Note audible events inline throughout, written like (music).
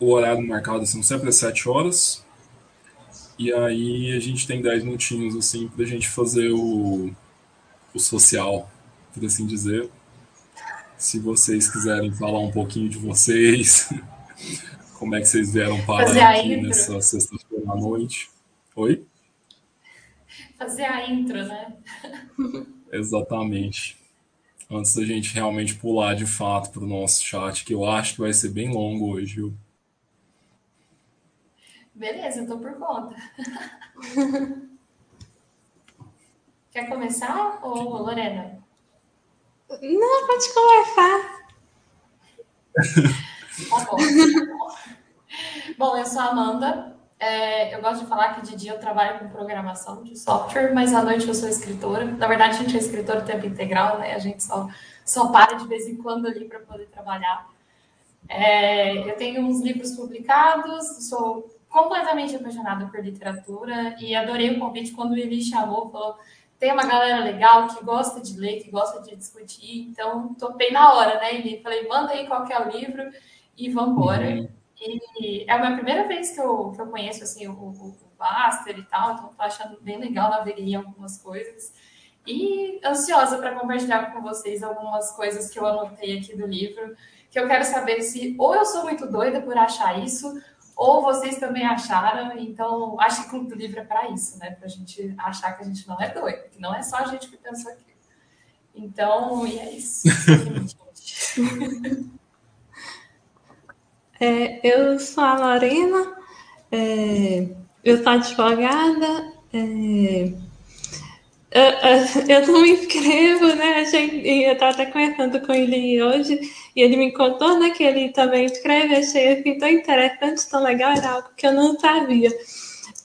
o horário marcado são sempre às 7 horas. E aí a gente tem 10 minutinhos assim para a gente fazer o, o social, por assim dizer. Se vocês quiserem falar um pouquinho de vocês, (laughs) como é que vocês vieram parar fazer aqui nessa sexta-feira à noite. Oi? Fazer a intro, né? (laughs) Exatamente. Antes da gente realmente pular de fato para o nosso chat, que eu acho que vai ser bem longo hoje, viu? Beleza, eu tô por conta. (laughs) Quer começar, ou Lorena? Não, pode começar. Tá bom. bom, eu sou a Amanda. É, eu gosto de falar que de dia eu trabalho com programação de software, mas à noite eu sou escritora. Na verdade, a gente é escritora tempo integral, né? A gente só, só para de vez em quando ali para poder trabalhar. É, eu tenho uns livros publicados, sou completamente apaixonada por literatura e adorei o convite quando ele chamou, falou tem uma galera legal que gosta de ler, que gosta de discutir, então topei na hora, né? E falei, manda aí qual é o livro e vamos embora. Uhum. E é a minha primeira vez que eu, que eu conheço assim, o, o, o Baster e tal, então tô achando bem legal naveguei algumas coisas. E ansiosa para compartilhar com vocês algumas coisas que eu anotei aqui do livro, que eu quero saber se ou eu sou muito doida por achar isso, ou vocês também acharam, então acho que o Clube do Livro é para isso, né? Para a gente achar que a gente não é doido, que não é só a gente que pensou aqui. Então, e é isso. (laughs) é, eu sou a Lorena, é, eu sou advogada, é, eu, eu, não me inscrevo, né? Eu estava até conversando com ele hoje e ele me contou né, que ele também escreve. Achei assim, tão interessante, tão legal, era algo que eu não sabia.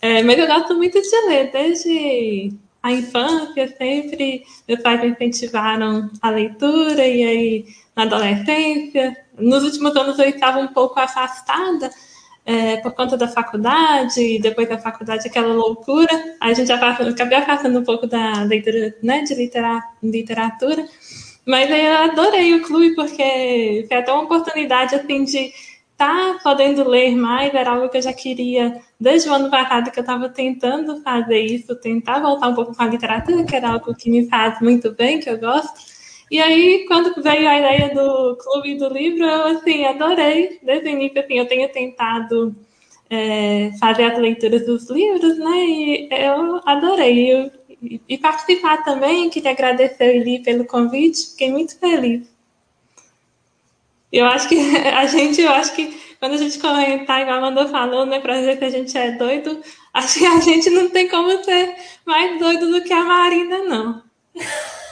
É, mas eu gosto muito de ler, desde a infância, sempre meus pais me incentivaram a leitura, e aí na adolescência. Nos últimos anos eu estava um pouco afastada é, por conta da faculdade, e depois da faculdade aquela loucura, a gente já passa, acabei afastando um pouco da leitura, né, de literatura, mas eu adorei o clube porque foi até uma oportunidade assim de tá podendo ler mais, era algo que eu já queria desde o ano passado que eu estava tentando fazer isso, tentar voltar um pouco com a literatura, que era algo que me faz muito bem, que eu gosto. E aí, quando veio a ideia do clube do livro, eu assim, adorei. Desde o início, assim, eu tenho tentado é, fazer as leituras dos livros, né? E eu adorei. E, e participar também, queria agradecer ele pelo convite, fiquei muito feliz. Eu acho que (laughs) a gente, eu acho que quando a gente comentar, igual a Amanda falou, né, pra dizer que a gente é doido, acho que a gente não tem como ser mais doido do que a Marina, não. (laughs)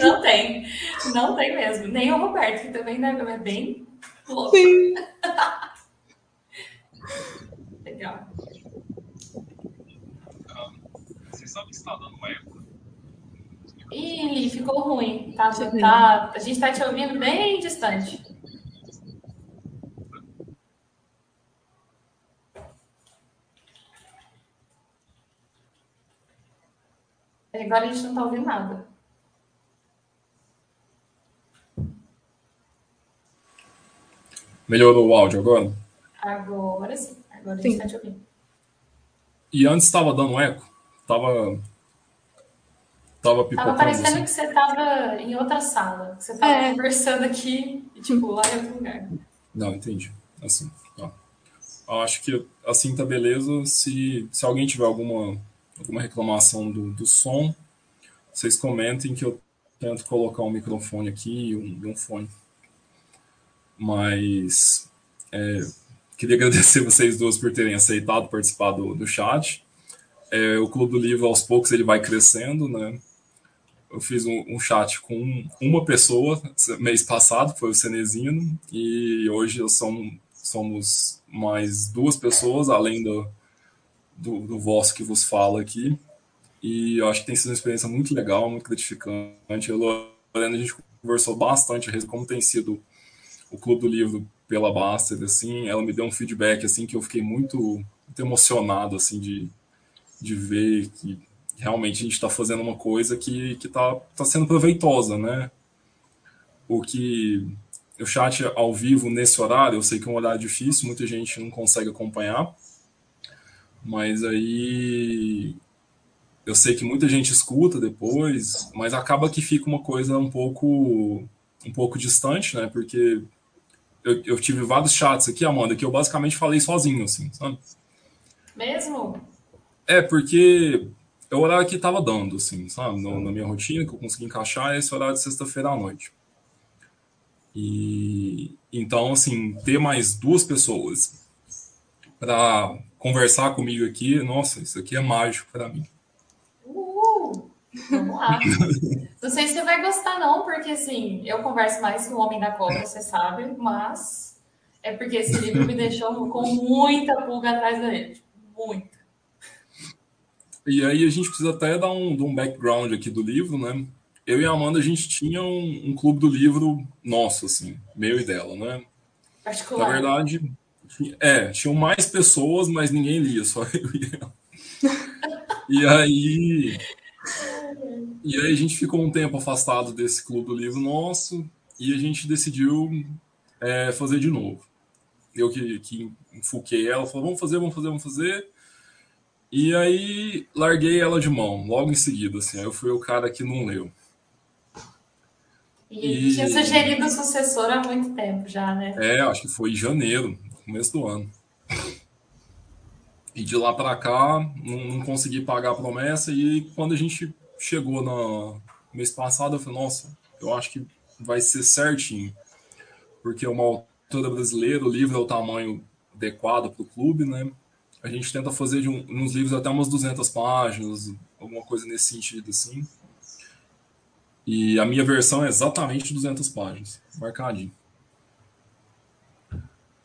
Não tem. Não tem mesmo. Nem o Roberto, que também né, é bem louco. Sim. (laughs) Legal. Você sabe se está dando eco? Ih, ficou ruim. Tá, tá, a gente está te ouvindo bem distante. Agora a gente não está ouvindo nada. Melhorou o áudio agora? Agora sim. Agora sim. a gente está te ouvindo. E antes estava dando eco? Tava. Tava pipocando. Tava parecendo assim. que você estava em outra sala. Que você estava é. conversando aqui e, tipo, lá em outro lugar. Não, entendi. Assim. Ó. Acho que assim tá beleza. Se, se alguém tiver alguma, alguma reclamação do, do som, vocês comentem que eu tento colocar um microfone aqui e um, um fone. Mas é, queria agradecer (laughs) vocês duas por terem aceitado participar do, do chat. É, o Clube do Livro, aos poucos, ele vai crescendo, né? Eu fiz um, um chat com uma pessoa mês passado, foi o Cenezino, e hoje somos, somos mais duas pessoas, além do, do, do que vos fala aqui. E eu acho que tem sido uma experiência muito legal, muito gratificante. Eu, Lorena, a gente conversou bastante como tem sido o Clube do Livro pela Bastard, assim, ela me deu um feedback, assim, que eu fiquei muito, muito emocionado, assim, de, de ver que realmente a gente está fazendo uma coisa que está tá sendo proveitosa, né? O que o chat ao vivo nesse horário, eu sei que é um horário difícil, muita gente não consegue acompanhar, mas aí eu sei que muita gente escuta depois, mas acaba que fica uma coisa um pouco um pouco distante, né? Porque eu, eu tive vários chats aqui, Amanda, que eu basicamente falei sozinho, assim, sabe? Mesmo? É, porque é o horário que estava dando, assim, sabe? No, na minha rotina, que eu consegui encaixar, é esse horário de sexta-feira à noite. E então, assim, ter mais duas pessoas para conversar comigo aqui, nossa, isso aqui é mágico para mim. Vamos lá. (laughs) não sei se você vai gostar, não, porque assim, eu converso mais com o Homem da Cobra, você sabe, mas é porque esse livro me deixou com muita pulga atrás da gente. Muita. E aí a gente precisa até dar um, um background aqui do livro, né? Eu e a Amanda, a gente tinha um, um clube do livro nosso, assim, meu e dela, né? Particular. Na verdade, é, tinham mais pessoas, mas ninguém lia, só eu e ela. (laughs) E aí. E aí a gente ficou um tempo afastado desse clube do livro nosso e a gente decidiu é, fazer de novo. Eu que, que enfoquei ela, falou, vamos fazer, vamos fazer, vamos fazer. E aí larguei ela de mão, logo em seguida, assim. Aí eu fui o cara que não leu. E, e tinha sugerido o sucessor há muito tempo já, né? É, acho que foi em janeiro, começo do ano. E de lá para cá, não, não, consegui pagar a promessa. E quando a gente chegou no mês passado, eu falei: Nossa, eu acho que vai ser certinho. Porque uma autora brasileira, o livro é o tamanho adequado para o clube, né? A gente tenta fazer de um, uns livros até umas 200 páginas, alguma coisa nesse sentido, assim. E a minha versão é exatamente 200 páginas, marcadinho.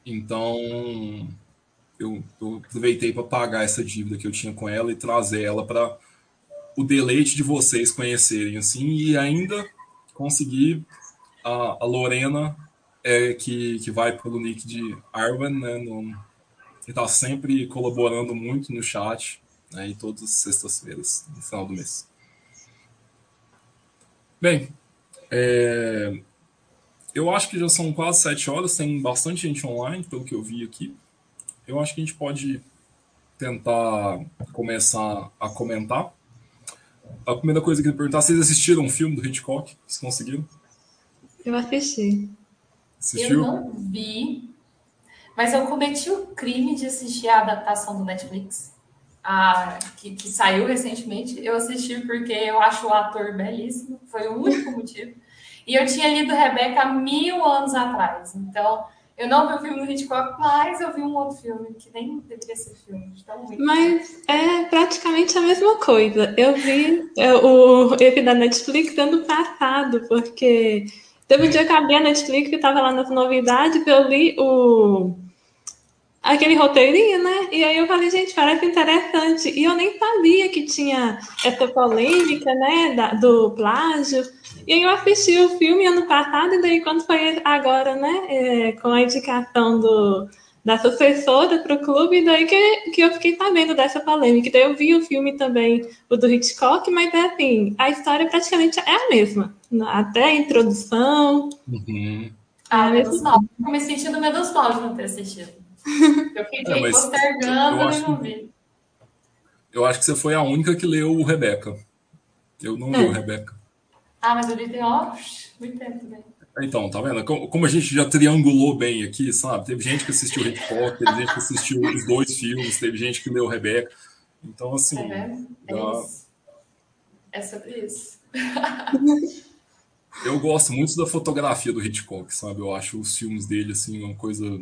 Então, eu, eu aproveitei para pagar essa dívida que eu tinha com ela e trazer ela para o deleite de vocês conhecerem assim e ainda conseguir a, a Lorena é, que, que vai pelo nick de Arwen, né, no, que está sempre colaborando muito no chat né, e todas as sextas-feiras no final do mês. Bem, é, eu acho que já são quase sete horas, tem bastante gente online, pelo que eu vi aqui. Eu acho que a gente pode tentar começar a comentar. A primeira coisa que eu queria perguntar, vocês assistiram um filme do Hitchcock? Vocês conseguiram? Eu assisti. Assistiu? Eu não vi, mas eu cometi o crime de assistir a adaptação do Netflix, a, que, que saiu recentemente. Eu assisti porque eu acho o ator belíssimo, foi o único motivo. E eu tinha lido Rebeca mil anos atrás. Então, eu não vi o filme do Hitchcock, mas eu vi um outro filme que nem deveria ser filme. Mas é praticamente a mesma coisa. Eu vi é, o esse da Netflix ano passado, porque teve um dia que eu abri a Netflix e estava lá nas novidades, eu li o aquele roteirinho, né? E aí eu falei, gente, parece interessante. E eu nem sabia que tinha essa polêmica, né, da, do plágio. E aí eu assisti o filme ano passado, e daí quando foi agora, né, é, com a indicação do, da sucessora para o clube, daí que, que eu fiquei sabendo dessa polêmica. Daí eu vi o filme também, o do Hitchcock, mas é assim, a história praticamente é a mesma. Até a introdução. Uhum. Ah, menos mal. Eu me sentindo mal de não ter assistido. Eu fiquei é, postergando e não vi. Eu acho que você foi a única que leu o Rebeca. Eu não é. li o Rebeca. Ah, mas li tem ó, muito tempo também. Então, tá vendo? Como a gente já triangulou bem aqui, sabe? Teve gente que assistiu Hitchcock, teve gente que assistiu os dois filmes, teve gente que leu Rebeca. Então, assim. É, é, dá... é sobre isso. (laughs) eu gosto muito da fotografia do Hitchcock, sabe? Eu acho os filmes dele, assim, uma coisa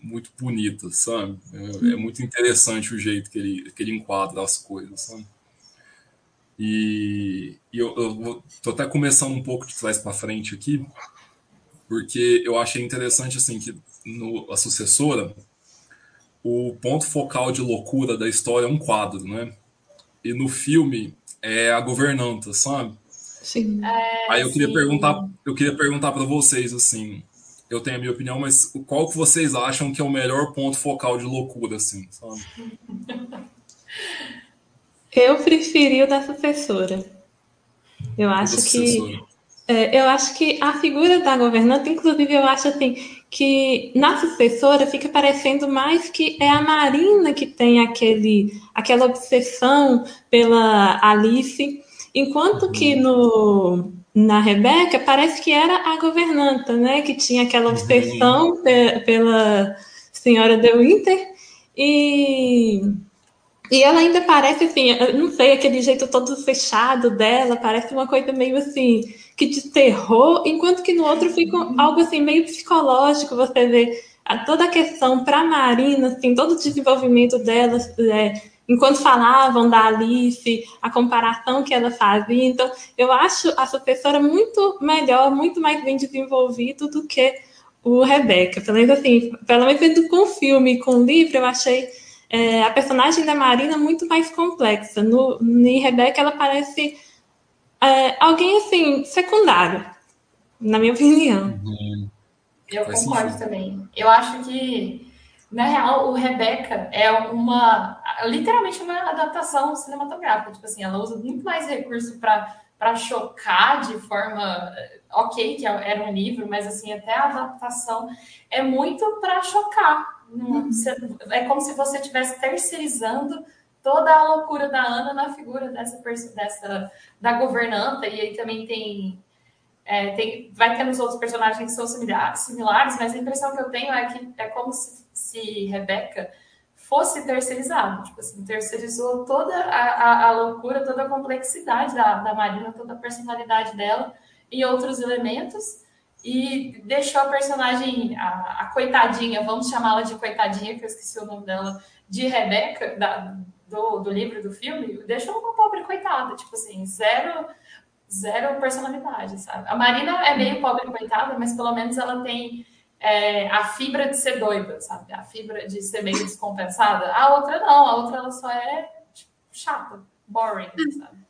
muito bonita, sabe? É, é muito interessante o jeito que ele, que ele enquadra as coisas, sabe? E, e eu, eu tô até começando um pouco de trás para frente aqui, porque eu achei interessante assim que no a sucessora o ponto focal de loucura da história é um quadro, né? E no filme é a governanta, sabe? Sim. É, Aí eu queria sim. perguntar, eu queria perguntar para vocês assim, eu tenho a minha opinião, mas qual que vocês acham que é o melhor ponto focal de loucura, assim, sabe? (laughs) Eu preferi o da sucessora. Eu acho que É, eu acho que a figura da governanta, inclusive, eu acho assim que na sucessora fica parecendo mais que é a Marina que tem aquele, aquela obsessão pela Alice, enquanto que uhum. no, na Rebeca parece que era a governanta, né? Que tinha aquela uhum. obsessão pe, pela senhora de Winter e e ela ainda parece assim, não sei, aquele jeito todo fechado dela, parece uma coisa meio assim, que de terror, enquanto que no outro fica algo assim, meio psicológico, você vê a, toda a questão para Marina, assim, todo o desenvolvimento dela, é, enquanto falavam da Alice, a comparação que ela fazia. Então, eu acho a sucessora muito melhor, muito mais bem desenvolvido do que o Rebeca. Pelo menos assim, pelo menos com o filme e com o livro, eu achei é, a personagem da Marina muito mais complexa. No, em Rebeca, ela parece é, alguém assim, secundário, na minha (laughs) opinião. Uhum. Eu Faz concordo sentido. também. Eu acho que, na real, o Rebeca é uma, literalmente uma adaptação cinematográfica. Tipo assim, ela usa muito mais recurso para chocar de forma ok, que era um livro, mas assim, até a adaptação é muito para chocar É como se você estivesse terceirizando toda a loucura da Ana na figura dessa, dessa da governanta, e aí também tem, é, tem vai ter nos outros personagens que são similares, similares, mas a impressão que eu tenho é que é como se, se Rebeca fosse terceirizado, tipo assim, terceirizou toda a, a, a, loucura, toda a complexidade da, da Marina, toda a personalidade dela e outros elementos, e deixou a personagem, a, a coitadinha, vamos chamá-la de coitadinha, que eu esqueci o nome dela, de Rebeca, da, do, do livro, do filme, deixou uma pobre coitada, tipo assim, zero, zero personalidade, sabe? A Marina é meio pobre coitada, mas pelo menos ela tem é, a fibra de ser doida, sabe? A fibra de ser meio descompensada. A outra não, a outra ela só é tipo, chata, boring, sabe?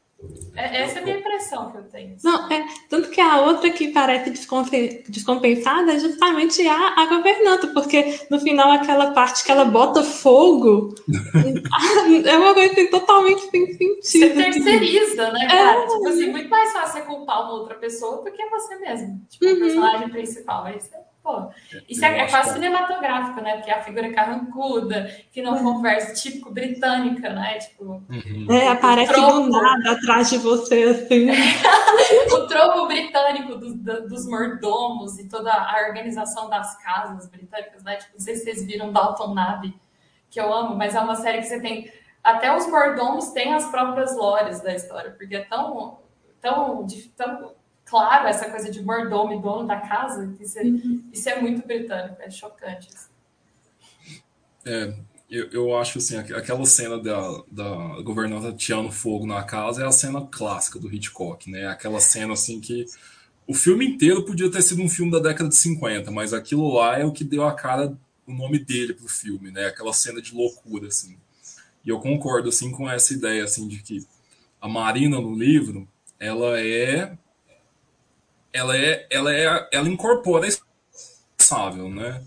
É, essa é a minha impressão que eu tenho. Não, é, tanto que a outra que parece descompensada é justamente a, a governanta, porque no final aquela parte que ela bota fogo (laughs) é uma coisa assim, totalmente sem sentido. Você terceiriza, né, cara? É. Tipo assim, muito mais fácil é culpar uma outra pessoa do que você mesmo. Tipo, uhum. o personagem principal. É Pô, isso é, é quase cinematográfico, né? Porque a figura carrancuda, que não uhum. conversa, típico britânica, né? Tipo, uhum. É, aparece do nada atrás de você, assim. (laughs) o tropo britânico do, do, dos mordomos e toda a organização das casas britânicas, né? Tipo, não sei se vocês viram Dalton Nave, que eu amo, mas é uma série que você tem. Até os mordomos têm as próprias lores da história, porque é tão, tão, tão claro essa coisa de mordomo e dono da casa. Isso é, uhum. isso é muito britânico, é chocante. É, eu, eu acho assim, aquela cena da, da governanta tirando fogo na casa é a cena clássica do Hitchcock, né? Aquela cena assim que o filme inteiro podia ter sido um filme da década de 50, mas aquilo lá é o que deu a cara, o nome dele pro filme, né? Aquela cena de loucura, assim. E eu concordo, assim, com essa ideia, assim, de que a Marina no livro, ela é ela é, ela é, ela incorpora responsável, né?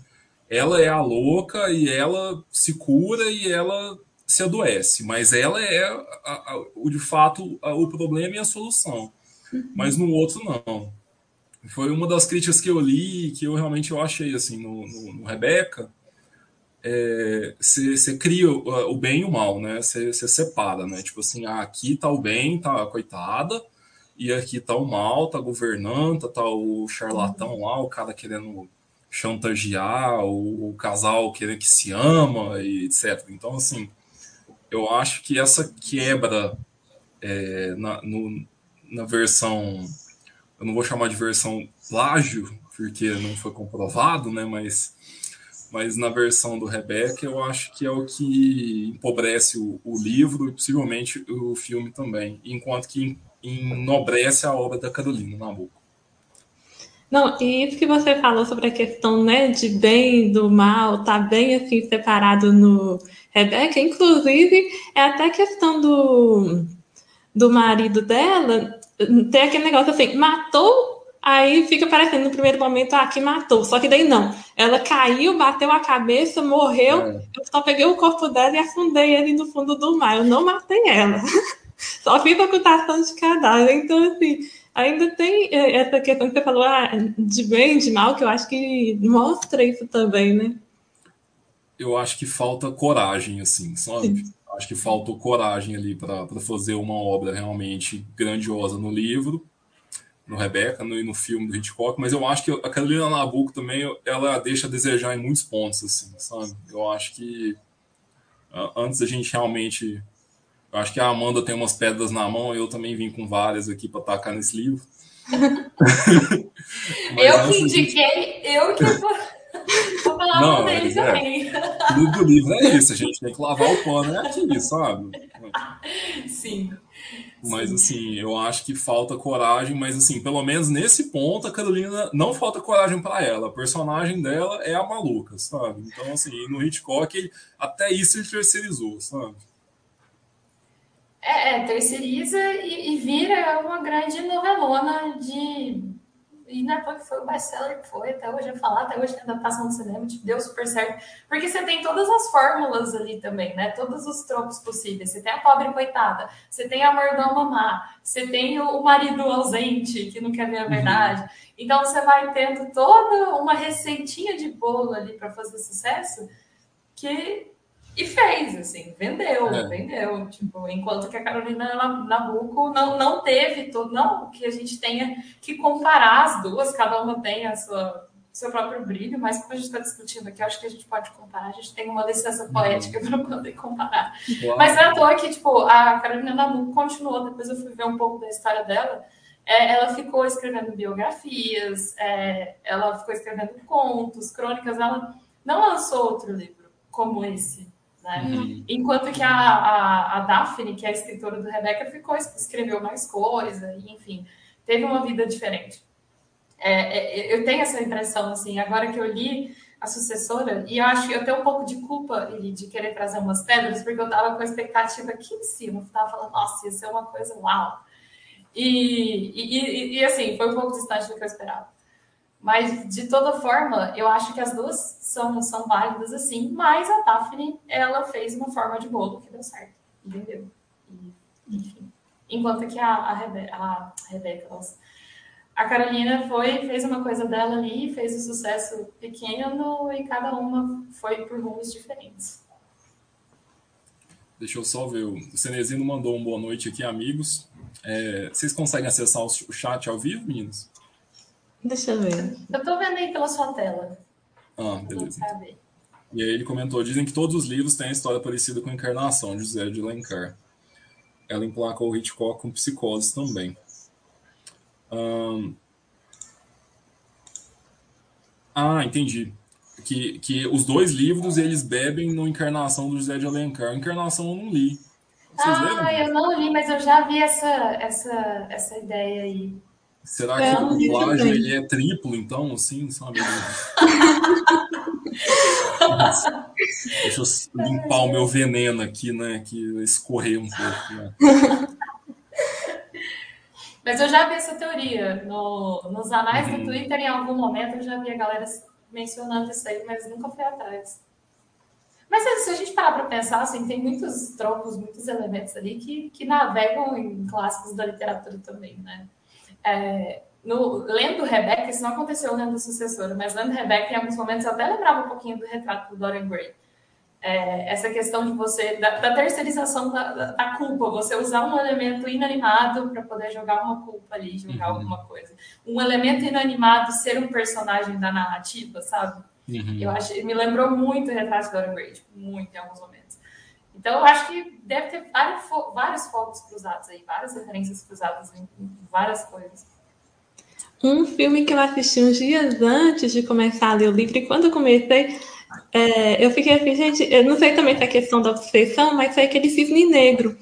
Ela é a louca e ela se cura e ela se adoece, mas ela é a, a, o de fato a, o problema e a solução. Uhum. Mas no outro não. Foi uma das críticas que eu li que eu realmente eu achei assim no, no, no Rebeca. Você é, cria o, o, bem e o mal, né? Você separa, né? Tipo assim, ah, aqui tá o bem, tá a coitada, e aqui tá o mal, tá governando, tá o charlatão lá, o cara querendo chantagear, o, o casal querendo que se ama, e etc. Então, assim, eu acho que essa quebra é, na, no, na versão, eu não vou chamar de versão plágio, porque não foi comprovado, né? Mas, mas na versão do Rebecca, eu acho que é o que empobrece o, o livro e possivelmente o filme também. Enquanto que enobrece a obra da Carolina Nabucco. Não, e isso que você falou sobre a questão né, de bem e do mal, tá bem assim separado no Rebeca, inclusive é até questão do, do marido dela, tem aquele negócio assim, matou, aí fica parecendo no primeiro momento, ah, que matou, só que daí não, ela caiu, bateu a cabeça, morreu, é. eu só peguei o corpo dela e afundei ele no fundo do mar, eu não matei ela. (laughs) (laughs) Só fiz ocultação de cadáver. Então, assim, ainda tem é, essa questão que você falou ah, de bem, de mal, que eu acho que mostra isso também, né? Eu acho que falta coragem, assim, sabe? Sim. Acho que faltou coragem ali para fazer uma obra realmente grandiosa no livro, no Rebecca no, e no filme do Hitchcock, mas eu acho que a Carolina Nabucco também ela deixa a desejar em muitos pontos, assim, sabe? Eu acho que antes a gente realmente eu acho que a Amanda tem umas pedras na mão, eu também vim com várias aqui para tacar nesse livro. (laughs) eu que indiquei, eu que vou, falar não, dele é, também. Do livro é isso, a gente tem que lavar o pano, é aqui, sabe? Sim. Mas Sim. assim, eu acho que falta coragem, mas assim, pelo menos nesse ponto a Carolina não falta coragem para ela. A personagem dela é a maluca, sabe? Então assim, no Hitchcock até isso ele terceirizou, sabe? É, é terceiriza e, e, vira uma grande novelona de. E não é porque foi o best-seller que foi, até hoje é falar, até hoje tem adaptação no cinema, tipo, deu super certo. Porque você tem todas as fórmulas ali também, né? Todos os tropos possíveis. Você tem a pobre coitada, você tem a mordoma má, você tem o marido ausente que não quer ver a uhum. verdade. Uhum. Então você vai tendo toda uma receitinha de bolo ali para fazer sucesso que e fez, assim, vendeu, é. vendeu. Tipo, enquanto que a Carolina Nabuco não, não teve todo, não que a gente tenha que comparar as duas, cada uma tem a sua seu próprio brilho, mas como a gente está discutindo aqui, acho que a gente pode comparar, a gente tem uma licença poética uhum. para poder comparar. Uau. Mas não é à toa que, tipo, a Carolina Nabuco continuou, depois eu fui ver um pouco da história dela, é, ela ficou escrevendo biografias, é, ela ficou escrevendo contos, crônicas, ela não lançou outro livro como esse, né? Uhum. Enquanto que a, a, a, Daphne, que é a escritora do Rebecca, ficou, escreveu mais coisa, enfim, teve uma vida diferente. É, é, eu tenho essa impressão, assim, agora que eu li a sucessora, e eu acho que eu tenho um pouco de culpa de querer trazer umas pedras, porque eu estava com a expectativa aqui em cima, estava falando, nossa, ia ser uma coisa uau. E, e, e, e, assim, foi um pouco distante do que eu esperava. Mas, de toda forma, eu acho que as duas são, são válidas assim, mas a Daphne, ela fez uma forma de bolo que deu certo, entendeu? Enfim. Enquanto que a, a, Rebe a Rebeca, nossa, a Carolina foi, fez uma coisa dela ali, fez um sucesso pequeno e cada uma foi por rumos diferentes. Deixa eu só ver, o Cenezino mandou um boa noite aqui, amigos. É, vocês conseguem acessar o chat ao vivo, meninos? Deixa eu ver. Eu tô vendo aí pela sua tela. Ah, beleza. E aí ele comentou: dizem que todos os livros têm história parecida com a Encarnação, de José de Alencar. Ela emplacou o Hitchcock com psicose também. Ah, entendi. Que, que os dois livros eles bebem no Encarnação do José de Alencar. Encarnação eu não li. Vocês ah, lembram? eu não li, mas eu já vi essa, essa, essa ideia aí. Será é, que o plágio ele é triplo, então, assim, sabe? (laughs) Deixa eu limpar o meu veneno aqui, né? Que escorrer um pouco. Né? Mas eu já vi essa teoria. No, nos anais uhum. do Twitter, em algum momento, eu já vi a galera mencionando isso aí, mas nunca fui atrás. Mas se a gente parar para pensar, assim, tem muitos tropos, muitos elementos ali que, que navegam em clássicos da literatura também, né? É, no, lendo Rebecca, isso não aconteceu lendo Sucessora, mas lendo Rebecca, em alguns momentos, eu até lembrava um pouquinho do retrato do Dorian Gray. É, essa questão de você, da, da terceirização da, da, da, culpa, você usar um elemento inanimado para poder jogar uma culpa ali, jogar uhum. alguma coisa. Um elemento inanimado ser um personagem da narrativa, sabe? Uhum. Eu acho, me lembrou muito o retrato do Dorian Gray, tipo, muito em alguns momentos. Então, eu acho que deve ter vários, vários focos cruzados aí, várias referências cruzadas em várias coisas. Um filme que eu assisti uns dias antes de começar a ler o livro, e quando eu comecei, é, eu fiquei assim, gente, eu não sei também se é questão da obsessão, mas foi aquele cisne negro.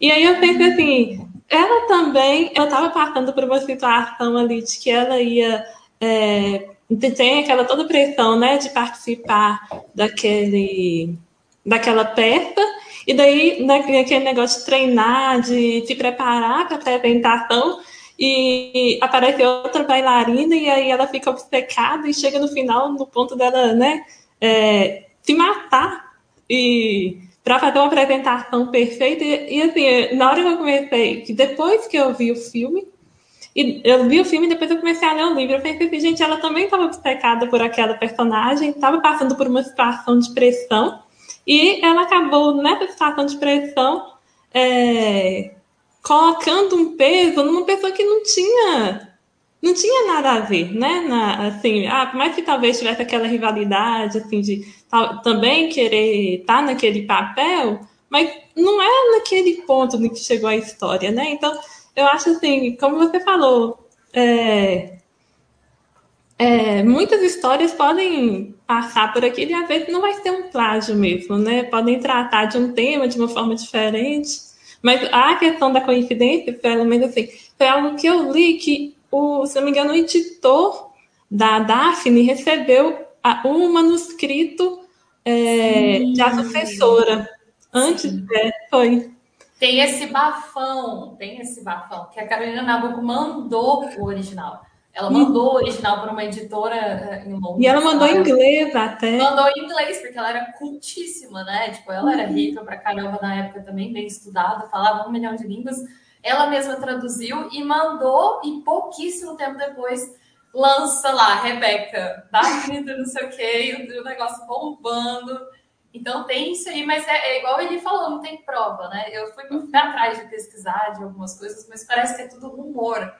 E aí eu pensei assim, ela também, ela estava passando por uma situação ali de que ela ia. É, tem aquela toda pressão, né, de participar daquele, daquela peça, e daí naquele negócio de treinar, de se preparar para a apresentação, e aparece outra bailarina e aí ela fica obcecada e chega no final no ponto dela, né, é, se matar e para fazer uma apresentação perfeita e, e, assim, na hora que eu comecei, que depois que eu vi o filme E eu vi o filme e depois eu comecei a ler o livro. Eu pensei assim, gente, ela também estava obcecada por aquela personagem, estava passando por uma situação de pressão, e ela acabou nessa situação de pressão é, colocando um peso numa pessoa que não tinha não tinha nada a ver, né? Na, assim, ah, por mais que talvez tivesse aquela rivalidade, assim, de tal, também querer estar tá naquele papel, mas não é naquele ponto no que chegou a história, né? Então, eu acho assim, como você falou, é, é, muitas histórias podem passar por aquilo e às vezes não vai ser um plágio mesmo, né? Podem tratar de um tema de uma forma diferente, mas a questão da coincidência, pelo menos assim, foi algo que eu li que o, se não me engano, o editor da Daphne recebeu um manuscrito é, de sucessora. Antes, é, foi. Tem esse bafão, tem esse bafão, que a Carolina Nabuco mandou o original. Ela mandou o original para uma editora eh, em Londres. E ela mandou em inglês até. Mandou em inglês, porque ela era cultíssima, né? Tipo, ela era rica pra caramba na época também, bem estudada, falava um milhão de línguas. Ela mesma traduziu e mandou, e pouquíssimo tempo depois lança lá, Rebeca, Daphne não sei o quê, o negócio bombando. Então tem isso aí, mas é, é, igual ele falou, não tem prova, né? Eu fui, fui atrás de pesquisar de algumas coisas, mas parece que é tudo rumor.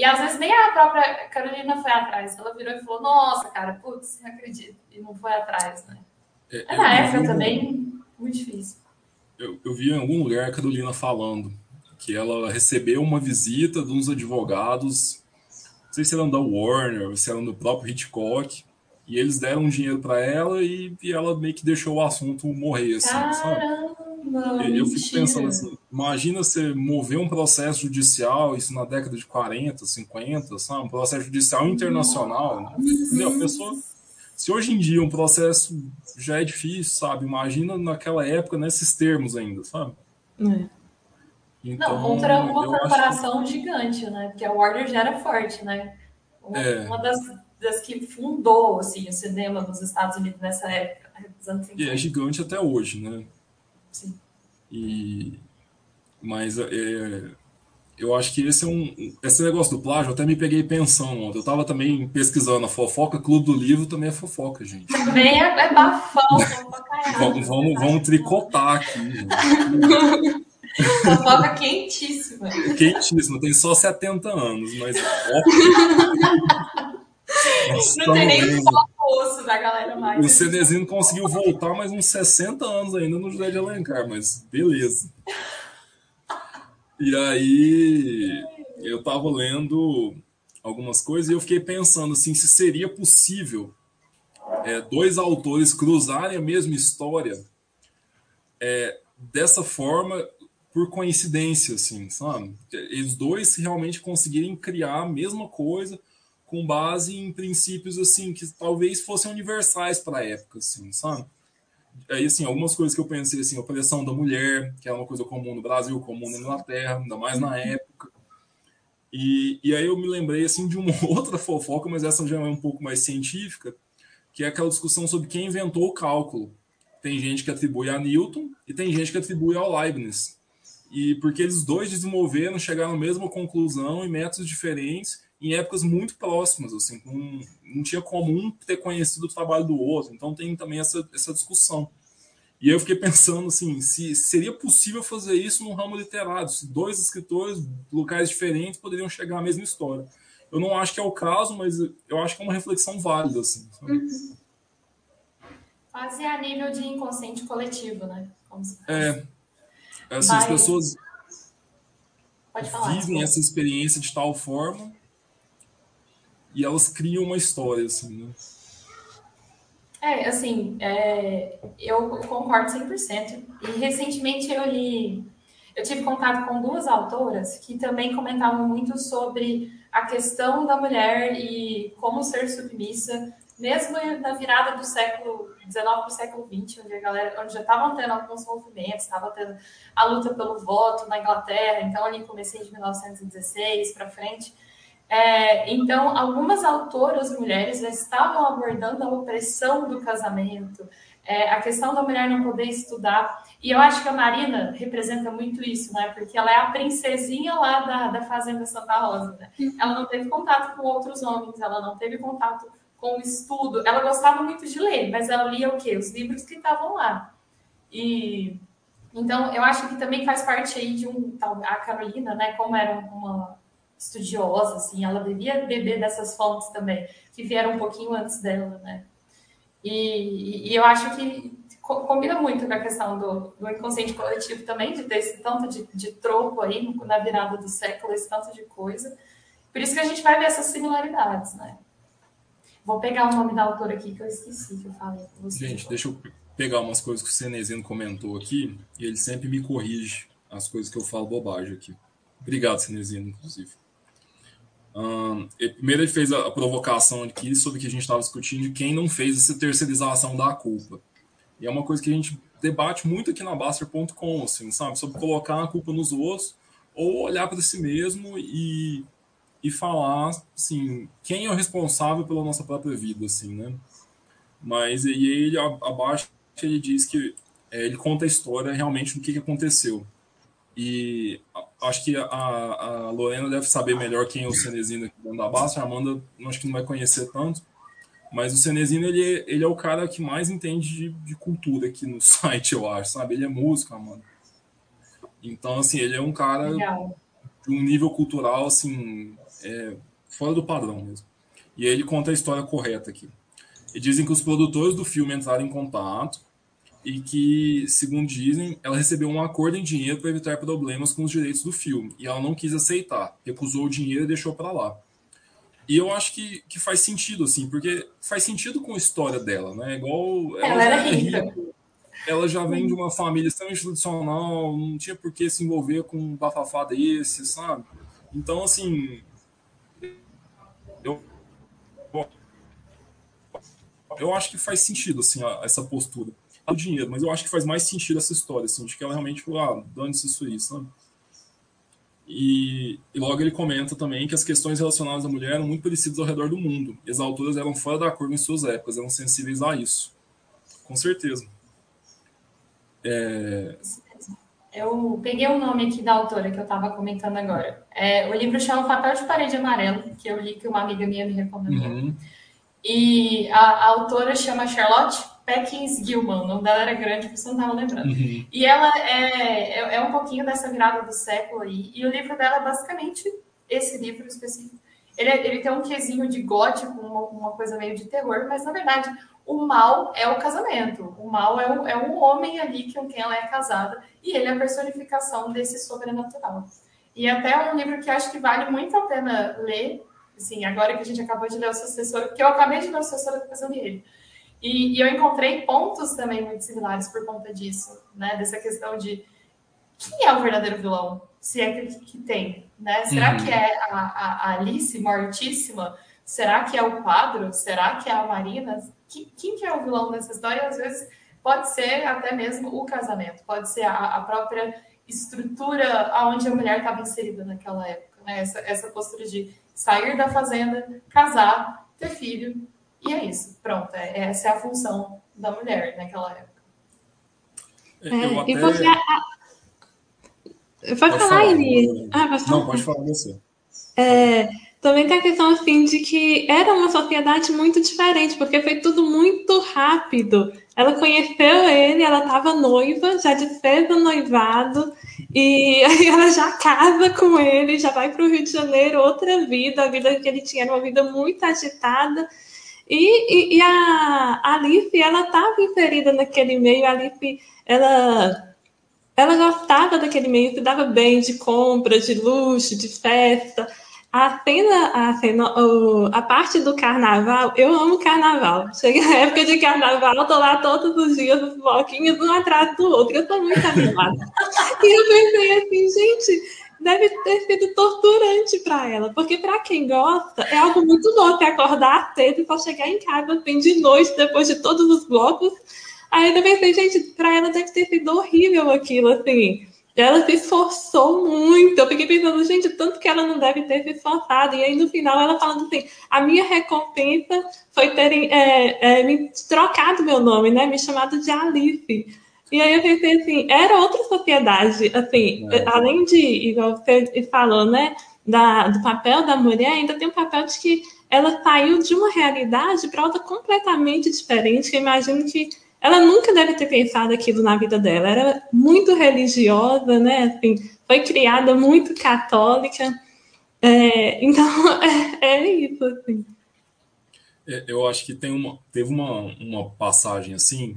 E às vezes nem a própria Carolina foi atrás. Ela virou e falou: Nossa, cara, putz, não acredito. E não foi atrás, né? É, é na época vi, também, muito difícil. Eu, eu vi em algum lugar a Carolina falando que ela recebeu uma visita de uns advogados, não sei se eram da Warner, se eram do próprio Hitchcock, e eles deram um dinheiro para ela e, e, ela meio que deixou o assunto morrer, assim, Caramba, sabe? Eu fico pensando assim, imagina você mover um processo judicial, isso na década de 40, 50, sabe? Um processo judicial internacional, né? Entendeu? A pessoa... Se hoje em dia um processo já é difícil, sabe? Imagina naquela época nesses termos ainda, sabe? É. Então, não, contra uma corporação que... gigante, né? Porque a Warner já era forte, né? Uma, é. uma das, das, que fundou assim, o cinema nos Estados Unidos nessa época. Né? E é gigante até hoje, né? Sim. E... Mas é, eu acho que esse é um. Esse negócio do plágio, eu até me peguei pensando ontem. Eu estava também pesquisando a fofoca, Clube do Livro também é fofoca, gente. Também é, é bafão, vamos, vamos, vamos tricotar aqui. (laughs) Fofoca quentíssima. Quentíssima, tem só 70 anos, mas. (laughs) não tem nem osso da galera mais. O Cenezinho conseguiu voltar mais uns 60 anos ainda no José de Alencar, mas beleza. E aí eu tava lendo algumas coisas e eu fiquei pensando assim, se seria possível é, dois autores cruzarem a mesma história é, dessa forma por coincidência, assim, sabe? Eles dois realmente conseguirem criar a mesma coisa com base em princípios, assim, que talvez fossem universais para a época, assim, sabe? Aí, assim, algumas coisas que eu pensei, assim, a opressão da mulher, que é uma coisa comum no Brasil, comum na Inglaterra, ainda mais na época. E, e aí eu me lembrei, assim, de uma (laughs) outra fofoca, mas essa já é um pouco mais científica, que é aquela discussão sobre quem inventou o cálculo. Tem gente que atribui a Newton e tem gente que atribui ao Leibniz e porque eles dois desenvolveram, chegaram à mesma conclusão em métodos diferentes, em épocas muito próximas, assim, com, não tinha como um ter conhecido o trabalho do outro, então tem também essa, essa discussão. E eu fiquei pensando assim, se seria possível fazer isso no ramo literário, se dois escritores, locais diferentes, poderiam chegar à mesma história. Eu não acho que é o caso, mas eu acho que é uma reflexão válida, assim. Uhum. Quase a nível de inconsciente coletivo, né? é, Assim, Mas... As pessoas falar, vivem essa experiência de tal forma e elas criam uma história, assim, né? É, assim, é, eu concordo 100%. E recentemente eu li, eu tive contato com duas autoras que também comentavam muito sobre a questão da mulher e como ser submissa mesmo na virada do século XIX para o século XX, onde a galera, onde já estavam tendo alguns movimentos, estava tendo a luta pelo voto na Inglaterra, então ali comecei de 1916 para frente. É, então, algumas autoras mulheres já estavam abordando a opressão do casamento, é, a questão da mulher não poder estudar. E eu acho que a Marina representa muito isso, né? Porque ela é a princesinha lá da, da Fazenda Santa Rosa. Né? Ela não teve contato com outros homens, ela não teve contato com o estudo. Ela gostava muito de ler, mas ela lia o quê? Os livros que estavam lá. E então eu acho que também faz parte aí de um a Carolina, né? Como era uma estudiosa, assim, ela devia beber dessas fontes também, que vieram um pouquinho antes dela, né? E, e eu acho que combina muito com a questão do, do, inconsciente coletivo também, de ter esse tanto de, de troco aí na virada do século, esse tanto de coisa. Por isso que a gente vai ver essas similaridades, né? Vou pegar o nome da autora aqui que eu esqueci que eu falei. Gente, deixa eu pegar umas coisas que o Cenezino comentou aqui, e ele sempre me corrige as coisas que eu falo bobagem aqui. Obrigado, Cenezino, inclusive. Um, primeiro ele fez a, provocação aqui sobre que a gente estava discutindo de quem não fez essa terceirização da culpa. E é uma coisa que a gente debate muito aqui na Baster.com, assim, sabe? Sobre colocar a culpa nos outros ou olhar para si mesmo e, e falar, assim, quem é o responsável pela nossa própria vida, assim, né? Mas e ele abaixo ele diz que é, ele conta a história realmente do que, que aconteceu. E acho que a, a Lorena deve saber melhor quem é o Cenezino aqui dentro da Basta. A Amanda acho que não vai conhecer tanto. Mas o Cenezino, ele, ele é o cara que mais entende de, de cultura aqui no (laughs) site, eu acho, sabe? Ele é músico, Amanda. Então, assim, ele é um cara Legal. de um nível cultural, assim, é, fora do padrão mesmo. E ele conta a história correta aqui. E dizem que os produtores do filme entraram em contato e que, segundo dizem, ela recebeu um acordo em dinheiro para evitar problemas com os direitos do filme. E ela não quis aceitar, recusou o dinheiro e deixou para lá. E eu acho que, que faz sentido, assim, porque faz sentido com a história dela, né? Igual. Ela, ela era rica. rica. Ela já vem de uma família extremamente tradicional, não tinha por que se envolver com um bafafá desse, sabe? Então, assim. Eu, eu acho que faz sentido, assim, essa postura o dinheiro, mas eu acho que faz mais sentido essa história, assim, de que ela realmente falou, ah, dane-se isso aí, sabe? E, e, logo ele comenta também que as questões relacionadas à mulher eram muito parecidas ao redor do mundo. E as autoras eram fora da curva em suas épocas, eram sensíveis a isso. Com certeza. É... Eu peguei o nome aqui da autora que eu estava comentando agora. É, o livro chama Papel de Parede Amarelo, que eu li que uma amiga minha me recomendou. Uhum. E a, a, autora chama Charlotte Peckins Gilman, o nome dela era grande, você não estava lembrando. Uhum. E ela é, é, é, um pouquinho dessa virada do século aí, e o livro dela é basicamente esse livro específico. Ele, é, ele tem um quesinho de gótico, uma, uma, coisa meio de terror, mas na verdade o mal é o casamento. O mal é, o, é um homem ali com quem ela é casada, e ele é a personificação desse sobrenatural. E até é um livro que acho que vale muito a pena ler, assim, agora que a gente acabou de ler o sucessor, porque eu acabei de ler o sucessor depois eu li ele. E, e, eu encontrei pontos também muito similares por conta disso, né? Dessa questão de quem é o verdadeiro vilão? Se é que, que tem, né? Será uhum. que é a, a, Alice mortíssima? Será que é o quadro? Será que é a Marina? Quem, quem que é o vilão nessa história? Às vezes pode ser até mesmo o casamento, pode ser a, a própria estrutura aonde a mulher estava inserida naquela época, né? Essa, essa postura de sair da fazenda, casar, ter filho e é isso, pronto. É, essa é a função da mulher naquela época. É, até... E você. Pode, pode falar, Eli. Ah, pode falar. Não, pode falar você. É, também tem a questão assim de que era uma sociedade muito diferente, porque foi tudo muito rápido. Ela conheceu ele, ela estava noiva, já desfez o noivado, e (laughs) aí ela já casa com ele, já vai para o Rio de Janeiro, outra vida, a vida que ele tinha era uma vida muito agitada. E, e, e a, Alice, ela estava inserida naquele meio, a Alice, ela, ela gostava daquele meio, se dava bem de compra, de luxo, de festa. A cena, a, cena a parte do carnaval, eu amo carnaval. Chega a época de carnaval, tô lá todos os dias, os bloquinhos, um atrás do outro. Eu tô muito animada. (laughs) e eu pensei assim, gente, deve ter sido torturante para ela, porque para quem gosta é algo muito bom você acordar cedo e só chegar em casa assim, de noite depois de todos os blocos. Aí eu pensei, gente, para ela deve ter sido horrível aquilo, assim. ela se esforçou muito. Eu fiquei pensando, gente, tanto que ela não deve ter se esforçado. E aí, no final, ela falando assim: a minha recompensa foi terem é, é, me trocado meu nome, né? Me chamado de Alice. E aí eu pensei assim, era outra sociedade, assim, é. além de, igual você falou, né, da, do papel da mulher, ainda tem o papel de que ela saiu de uma realidade para outra completamente diferente, que eu imagino que ela nunca deve ter pensado aquilo na vida dela. Era muito religiosa, né? Assim, foi criada muito católica. É, (laughs) então, é, é, isso, assim. É, eu acho que tem uma, teve uma, uma passagem assim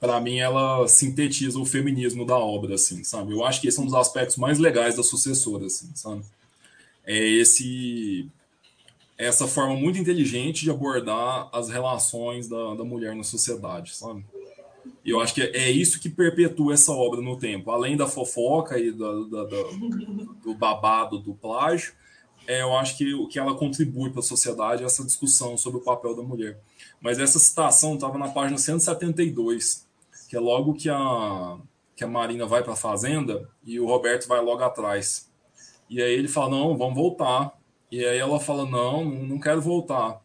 para mim ela sintetiza o feminismo da obra, assim, sabe? Eu acho que esse é um dos aspectos mais legais da sucessora, assim, sabe? É esse essa forma muito inteligente de abordar as relações da, da mulher na sociedade, sabe? E eu acho que é, isso que perpetua essa obra no tempo. Além da fofoca e do, do, do, do babado do plágio, é, eu acho que o que ela contribui para a sociedade é essa discussão sobre o papel da mulher. Mas essa citação estava na página 172, que é logo que a, que a Marina vai para a fazenda e o Roberto vai logo atrás. E aí ele fala: Não, vamos voltar. E aí ela fala: Não, não quero voltar.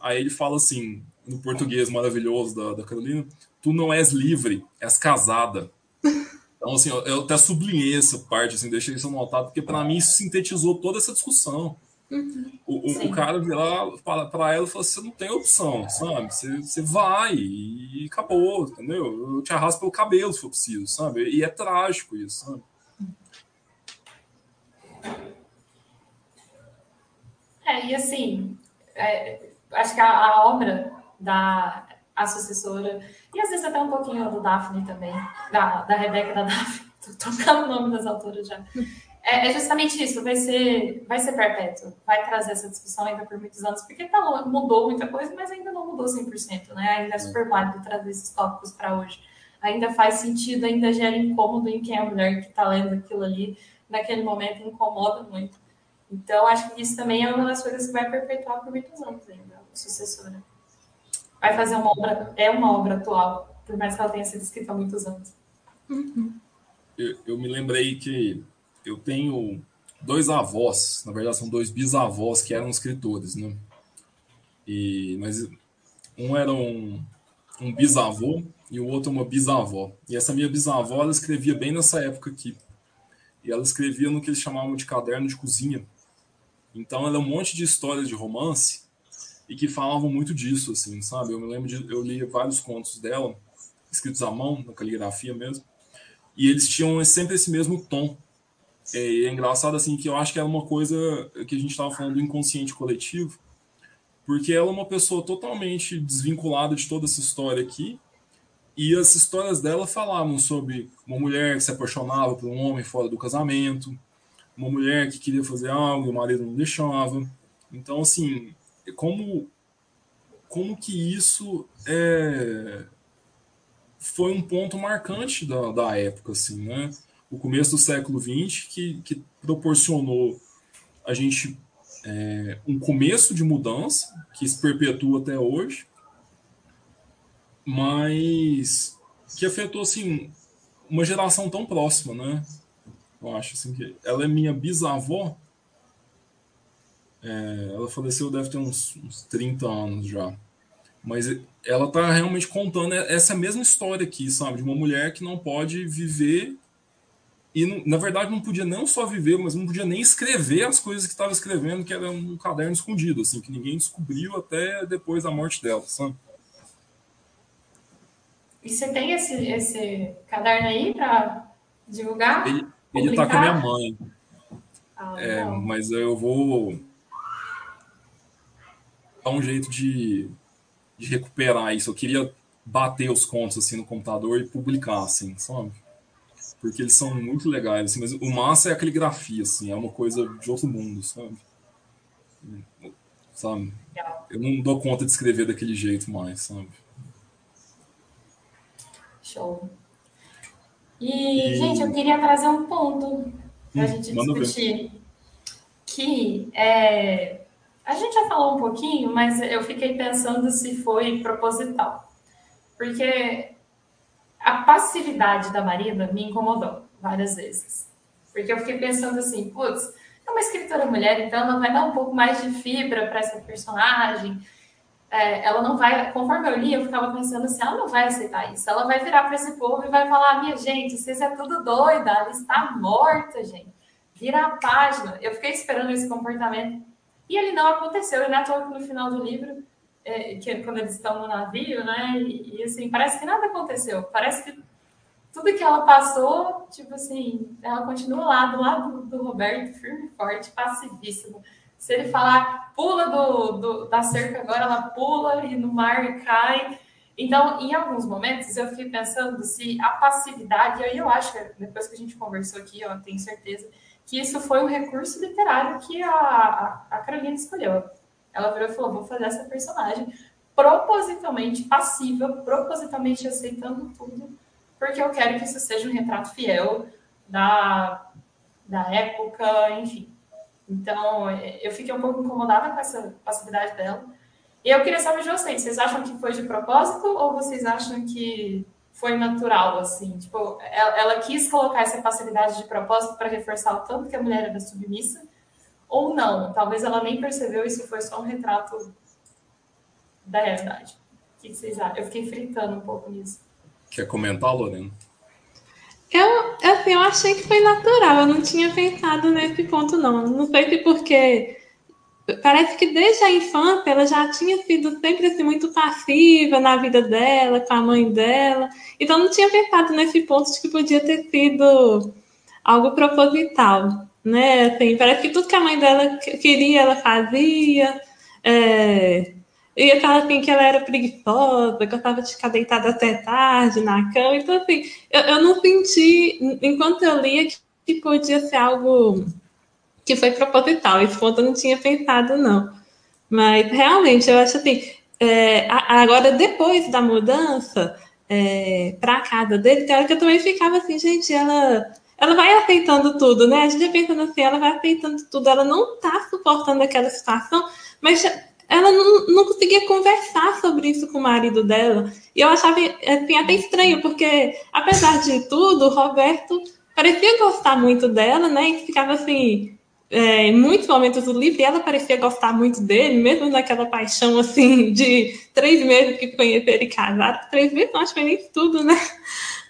Aí ele fala assim, no português maravilhoso da, da Carolina: tu não és livre, és casada. Então, assim, eu, até sublinhei essa parte, assim, deixei isso anotado, porque para mim isso sintetizou toda essa discussão. Uhum. O, o, o, cara virar para ela e falar: você não tem opção, sabe? Você, você vai e acabou, entendeu? Eu te arrasto pelo cabelo se for preciso, sabe? E é trágico isso, sabe? É, e assim, é, acho que a, a obra da a sucessora, e às vezes até um pouquinho do Daphne também, da, da Rebeca da Daphne, (laughs) tô trocando o nome das autoras já. É, é, justamente isso, vai ser, vai ser perpétuo, vai trazer essa discussão ainda por muitos anos, porque tá, mudou muita coisa, mas ainda não mudou 100%, né? Ainda é super válido trazer esses tópicos para hoje. Ainda faz sentido, ainda gera incômodo em quem é a mulher que está lendo aquilo ali, naquele momento incomoda muito. Então, acho que isso também é uma das coisas que vai perpetuar por muitos anos ainda, a sucessora vai fazer uma obra, é uma obra atual, por mais que ela tenha sido escrita há muitos anos. Uhum. Eu, eu, me lembrei que eu tenho dois avós, na verdade são dois bisavós que eram escritores, né? E, mas um era um, um bisavô e o outro uma bisavó. E essa minha bisavó, ela escrevia bem nessa época aqui. E ela escrevia no que eles chamavam de caderno de cozinha. Então, ela é um monte de histórias de romance e que falavam muito disso, assim, sabe? Eu me lembro de eu li vários contos dela, escritos à mão, na caligrafia mesmo, e eles tinham sempre esse mesmo tom. É, é engraçado, assim, que eu acho que era uma coisa que a gente estava falando do inconsciente coletivo, porque ela é uma pessoa totalmente desvinculada de toda essa história aqui, e as histórias dela falavam sobre uma mulher que se apaixonava por um homem fora do casamento, uma mulher que queria fazer algo e o marido não deixava. Então, assim, como como que isso é, foi um ponto marcante da, da época, assim, né? O começo do século XX que, que proporcionou a gente é, um começo de mudança que se perpetua até hoje, mas que afetou assim uma geração tão próxima, né? Eu acho assim que ela é minha bisavó, é, ela faleceu, deve ter uns, uns 30 anos já. Mas ela está realmente contando essa mesma história aqui, sabe? De uma mulher que não pode viver e, na verdade, não podia não só viver, mas não podia nem escrever as coisas que estava escrevendo, que era um caderno escondido, assim, que ninguém descobriu até depois da morte dela, sabe? E você tem esse, esse caderno aí para divulgar? Ele, ele tá com a minha mãe. Ah, é, mas eu vou dar um jeito de, de recuperar isso. Eu queria bater os contos assim no computador e publicar, assim, sabe? Porque eles são muito legais, assim, mas o massa é a caligrafia, assim, é uma coisa de outro mundo, sabe? Sabe? Eu não dou conta de escrever daquele jeito mais, sabe? Show. E, e... gente, eu queria trazer um ponto para a hum, gente discutir. Ver. Que é, a gente já falou um pouquinho, mas eu fiquei pensando se foi proposital. Porque a passividade da Marina me incomodou. várias vezes. Porque eu fiquei pensando assim, putz, é uma escritora mulher, então ela vai dar um pouco mais de fibra para essa personagem. É, ela não vai, conforme eu li, eu ficava pensando assim, ela não vai aceitar isso. Ela vai virar para esse povo e vai falar: minha gente, vocês é tudo doida, ela está morta, gente. Vira a página. Eu fiquei esperando esse comportamento e ele não aconteceu. E na toa no final do livro, é, que é quando eles estão no navio, né? E, e, assim, parece que nada aconteceu. Parece que tudo que ela passou, tipo assim, ela continua lá do lado do Roberto, firme e forte, passivíssima. Se ele falar, pula do, do, da cerca agora, ela pula e no mar cai. Então, em alguns momentos, eu fiquei pensando se a passividade, e aí eu acho, depois que a gente conversou aqui, eu tenho certeza, que isso foi um recurso literário que a, a, a Carolina escolheu. Ela virou e falou: vou fazer essa personagem propositalmente passiva, propositalmente aceitando tudo, porque eu quero que isso seja um retrato fiel da, da época, enfim. Então, eu fiquei um pouco incomodada com essa passividade dela. E eu queria saber de vocês: vocês acham que foi de propósito ou vocês acham que foi natural, assim? Tipo, ela, ela quis colocar essa passividade de propósito para reforçar o tanto que a mulher era submissa? Ou não? Talvez ela nem percebeu isso foi só um retrato da realidade. O que vocês acham? Eu fiquei fritando um pouco nisso. Quer comentar, Lorena? Eu, assim, eu achei que foi natural, eu não tinha pensado nesse ponto, não. Não sei se porque parece que desde a infância ela já tinha sido sempre assim, muito passiva na vida dela, com a mãe dela. Então não tinha pensado nesse ponto de que podia ter sido algo proposital, né? Assim, parece que tudo que a mãe dela queria, ela fazia. É, e eu falo assim que ela era preguiçosa, gostava de ficar deitada até tarde na cama. Então, assim, eu, eu não senti, enquanto eu lia, que, que podia ser algo que foi proposital. Esse ponto eu não tinha pensado, não. Mas realmente, eu acho assim, é, agora depois da mudança é, para a casa dele, tem hora que eu também ficava assim, gente, ela, ela vai aceitando tudo, né? A gente ia pensando assim, ela vai aceitando tudo, ela não está suportando aquela situação, mas ela não, não, conseguia conversar sobre isso com o marido dela. E eu achava assim, até estranho, porque apesar de tudo, o Roberto parecia gostar muito dela, né? E ficava assim, é, em muitos momentos do livro, ela parecia gostar muito dele, mesmo naquela paixão assim de três meses que conheceram e casaram. Três meses, não acho que nem tudo, né?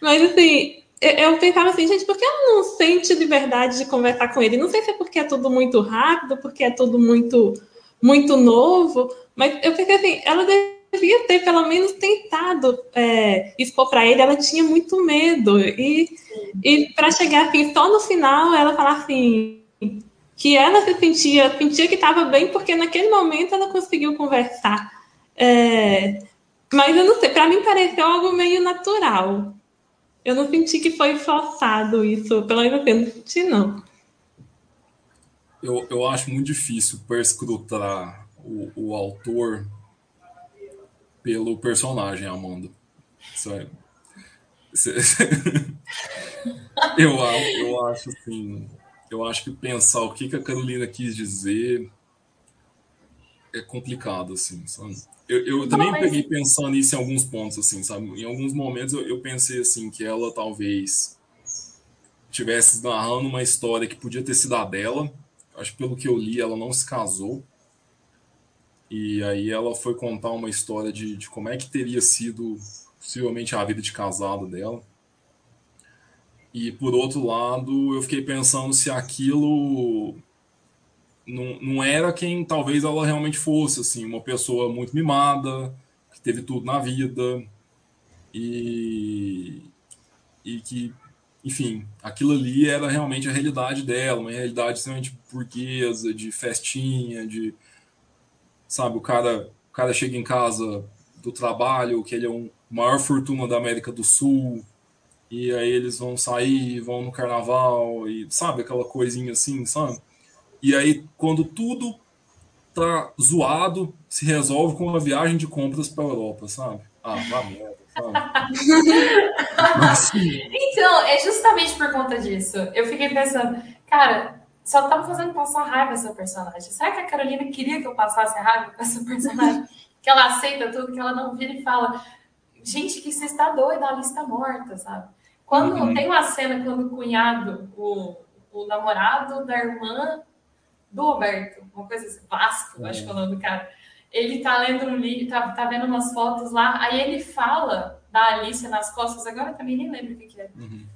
Mas assim, eu pensava assim, gente, por que ela não sente liberdade de conversar com ele? Não sei se é porque é tudo muito rápido, porque é tudo muito, muito novo, mas eu pensei assim, ela devia ter pelo menos tentado é, expor para ele, ela tinha muito medo. E, e para chegar assim, só no final ela falar assim que ela se sentia, sentia que estava bem, porque naquele momento ela conseguiu conversar. É, mas eu não sei, para mim pareceu algo meio natural. Eu não senti que foi forçado isso, pelo menos eu não senti, não. Eu, eu acho muito difícil perscrutar o, o autor pelo personagem, Amanda. (laughs) Eu, eu acho assim eu acho que pensar o que, que a Carolina quis dizer é complicado, assim, sabe? Eu, eu também mas... peguei pensando nisso em alguns pontos, assim, sabe? Em alguns momentos eu, eu pensei, assim, que ela talvez tivesse narrando uma história que podia ter sido a dela. Acho que pelo que eu li, ela não se casou. E aí ela foi contar uma história de, de como é que teria sido possivelmente a vida de casado dela. E por outro lado, eu fiquei pensando se aquilo não, não era quem talvez ela realmente fosse, assim, uma pessoa muito mimada, que teve tudo na vida e, e que, enfim, aquilo ali era realmente a realidade dela, uma realidade extremamente burguesa, de festinha, de, sabe, o cara, o cara chega em casa do trabalho, que ele é um maior fortuna da América do Sul, e aí eles vão sair, vão no carnaval, e sabe aquela coisinha assim, sabe? E aí quando tudo tá zoado, se resolve com uma viagem de compras para Europa, sabe? Ah, vá merda, sabe? (laughs) então, é justamente por conta disso. Eu fiquei pensando, cara, só estamos fazendo passar raiva essa personagem. Será que a Carolina queria que eu passasse raiva com essa personagem? (laughs) que ela aceita tudo, que ela não vira e fala, gente, que você está doida, a lista morta, sabe? Quando uhum. tem uma cena quando o cunhado, o, o namorado da irmã do Roberto, uma coisa assim, Vasco, acho que é o nome do cara. Ele tá lendo um livro, tá, tá vendo umas fotos lá, aí ele fala da Alice nas costas, agora também nem lembro o que, que é. Uhum.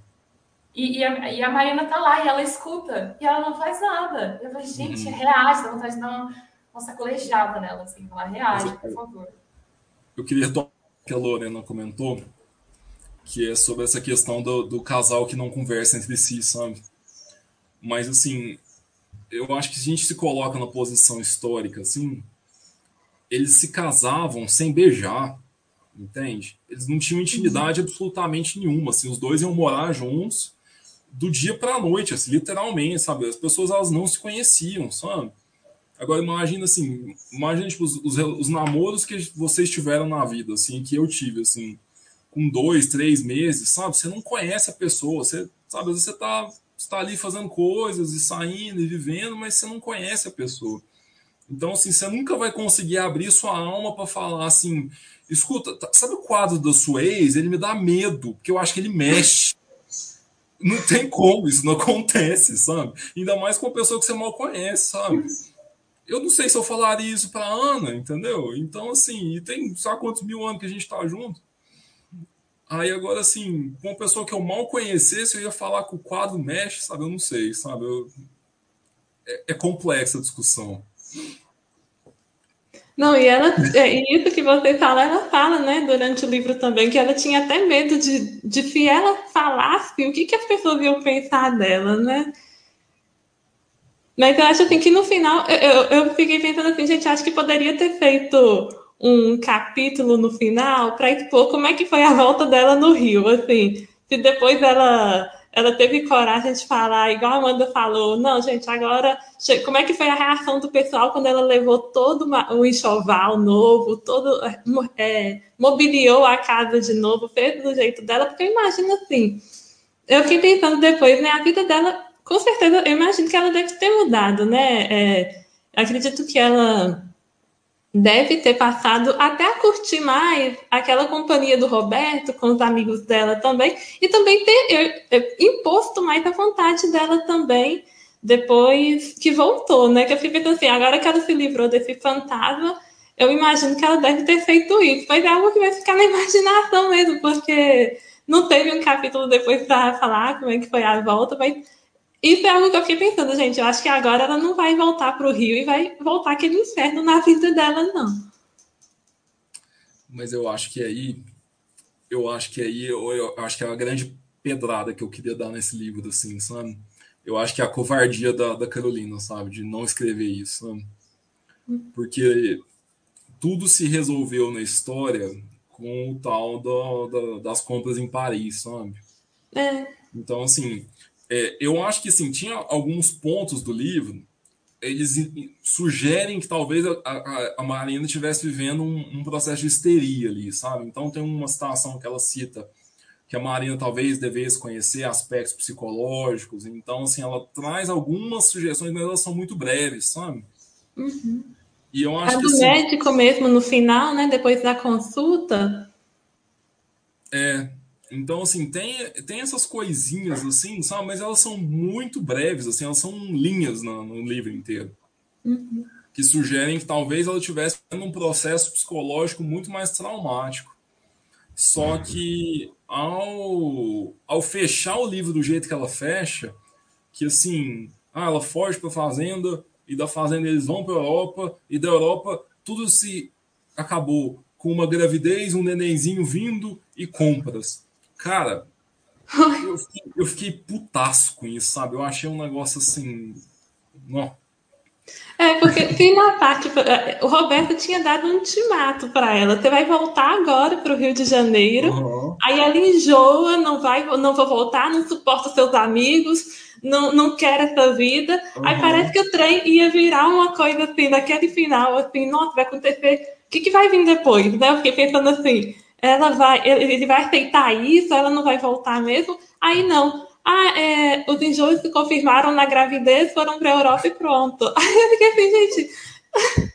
E, e, a, e, a, Marina tá lá e ela escuta e ela não faz nada. Eu falei, gente, uhum. reage, dá vontade de dar uma, uma sacolejada nela, assim, falar, reage, por favor. Eu queria tomar que a Lorena comentou, que é sobre essa questão do, do casal que não conversa entre si, sabe? Mas, assim, eu acho que a gente se coloca na posição histórica, assim, eles se casavam sem beijar, entende? Eles não tinham intimidade uhum. absolutamente nenhuma, assim, os dois iam morar juntos do dia para a noite, assim, literalmente, sabe? As pessoas elas não se conheciam, sabe? Agora imagina assim, imagina tipo, os, os, os, namoros que vocês tiveram na vida, assim, que eu tive, assim, com dois, três meses, sabe? Você não conhece a pessoa, você, sabe? Às vezes você tá, você tá ali fazendo coisas e saindo e vivendo, mas você não conhece a pessoa. Então, assim, você nunca vai conseguir abrir sua alma para falar assim, escuta, tá, sabe o quadro da sua ex? Ele me dá medo, porque eu acho que ele mexe. Não tem como, isso não acontece, sabe? Ainda mais com uma pessoa que você mal conhece, sabe? Eu não sei se eu falaria isso para Ana, entendeu? Então, assim, e tem sabe quantos mil anos que a gente tá junto? Aí agora, assim, com uma pessoa que eu mal conhecesse, eu ia falar que o quadro mexe, sabe? Eu não sei, sabe? Eu... É, é complexa a discussão. Não, e ela, é, isso que você fala, ela fala, né, durante o livro também, que ela tinha até medo de, de se ela falasse, o que, que as pessoas iam pensar dela, né? Mas eu acho assim que no final, eu, eu fiquei pensando assim, gente, acho que poderia ter feito um capítulo no final para expor como é que foi a volta dela no Rio, assim, se depois ela ela teve coragem de falar, igual a Amanda falou, não, gente, agora, como é que foi a reação do pessoal quando ela levou todo o enxoval novo, todo, é, mobiliou a casa de novo, fez do jeito dela, porque eu imagino assim, eu fiquei pensando depois, né, a vida dela, com certeza, eu imagino que ela deve ter mudado, né, é, acredito que ela deve ter passado até a curtir mais aquela companhia do Roberto com os amigos dela também e também ter imposto mais a vontade dela também depois que voltou, né? Que eu fiquei pensando assim, agora que ela se livrou desse fantasma, eu imagino que ela deve ter feito isso, mas é algo que vai ficar na (laughs) imaginação mesmo, porque não teve um capítulo depois para falar como é que foi a volta, mas isso é algo que eu fiquei pensando, gente. Eu acho que agora ela não vai voltar para o Rio e vai voltar aquele inferno na vida dela, não. Mas eu acho que aí, eu acho que aí, eu, eu acho que é a grande pedrada que eu queria dar nesse livro, assim, sabe? Eu acho que é a covardia da, da Carolina, sabe? De não escrever isso, sabe? Porque tudo se resolveu na história com o tal das compras em Paris, sabe? É. Então, assim, é, eu acho que assim, tinha alguns pontos do livro, eles sugerem que talvez a, a, a Marina estivesse vivendo um, um, processo de histeria ali, sabe? Então tem uma situação que ela cita que a Marina talvez devesse conhecer aspectos psicológicos. Então, assim, ela traz algumas sugestões, mas elas são muito breves, sabe? Uhum. E eu acho a do que, assim, médico mesmo no final, né? Depois da consulta. É, então, assim, tem, tem essas coisinhas, assim, sabe? Mas elas são muito breves, assim, elas são linhas no, no livro inteiro. Uhum. Que sugerem que talvez ela estivesse num processo psicológico muito mais traumático. Só que ao, ao fechar o livro do jeito que ela fecha, que assim, ah, ela foge para a fazenda, e da fazenda eles vão para a Europa, e da Europa tudo se acabou com uma gravidez, um nenenzinho vindo e compras. Cara, eu fiquei, eu fiquei putaço com isso, sabe? Eu achei um negócio assim. Não. É, porque tem uma parte. O Roberto tinha dado um ultimato para ela. Você vai voltar agora para o Rio de Janeiro. Uhum. Aí ela enjoa, não vai, não vou voltar, não suporta seus amigos, não, não quer essa vida. Uhum. Aí parece que o trem ia virar uma coisa assim, daquele final, assim, nossa, vai acontecer. O que, que vai vir depois? Né? Eu fiquei pensando assim, ela vai, ele vai aceitar isso, ela não vai voltar mesmo. Aí não. Ah, é, os enjoos se confirmaram na gravidez, foram para a Europa e pronto. (laughs) Aí eu fiquei assim, gente,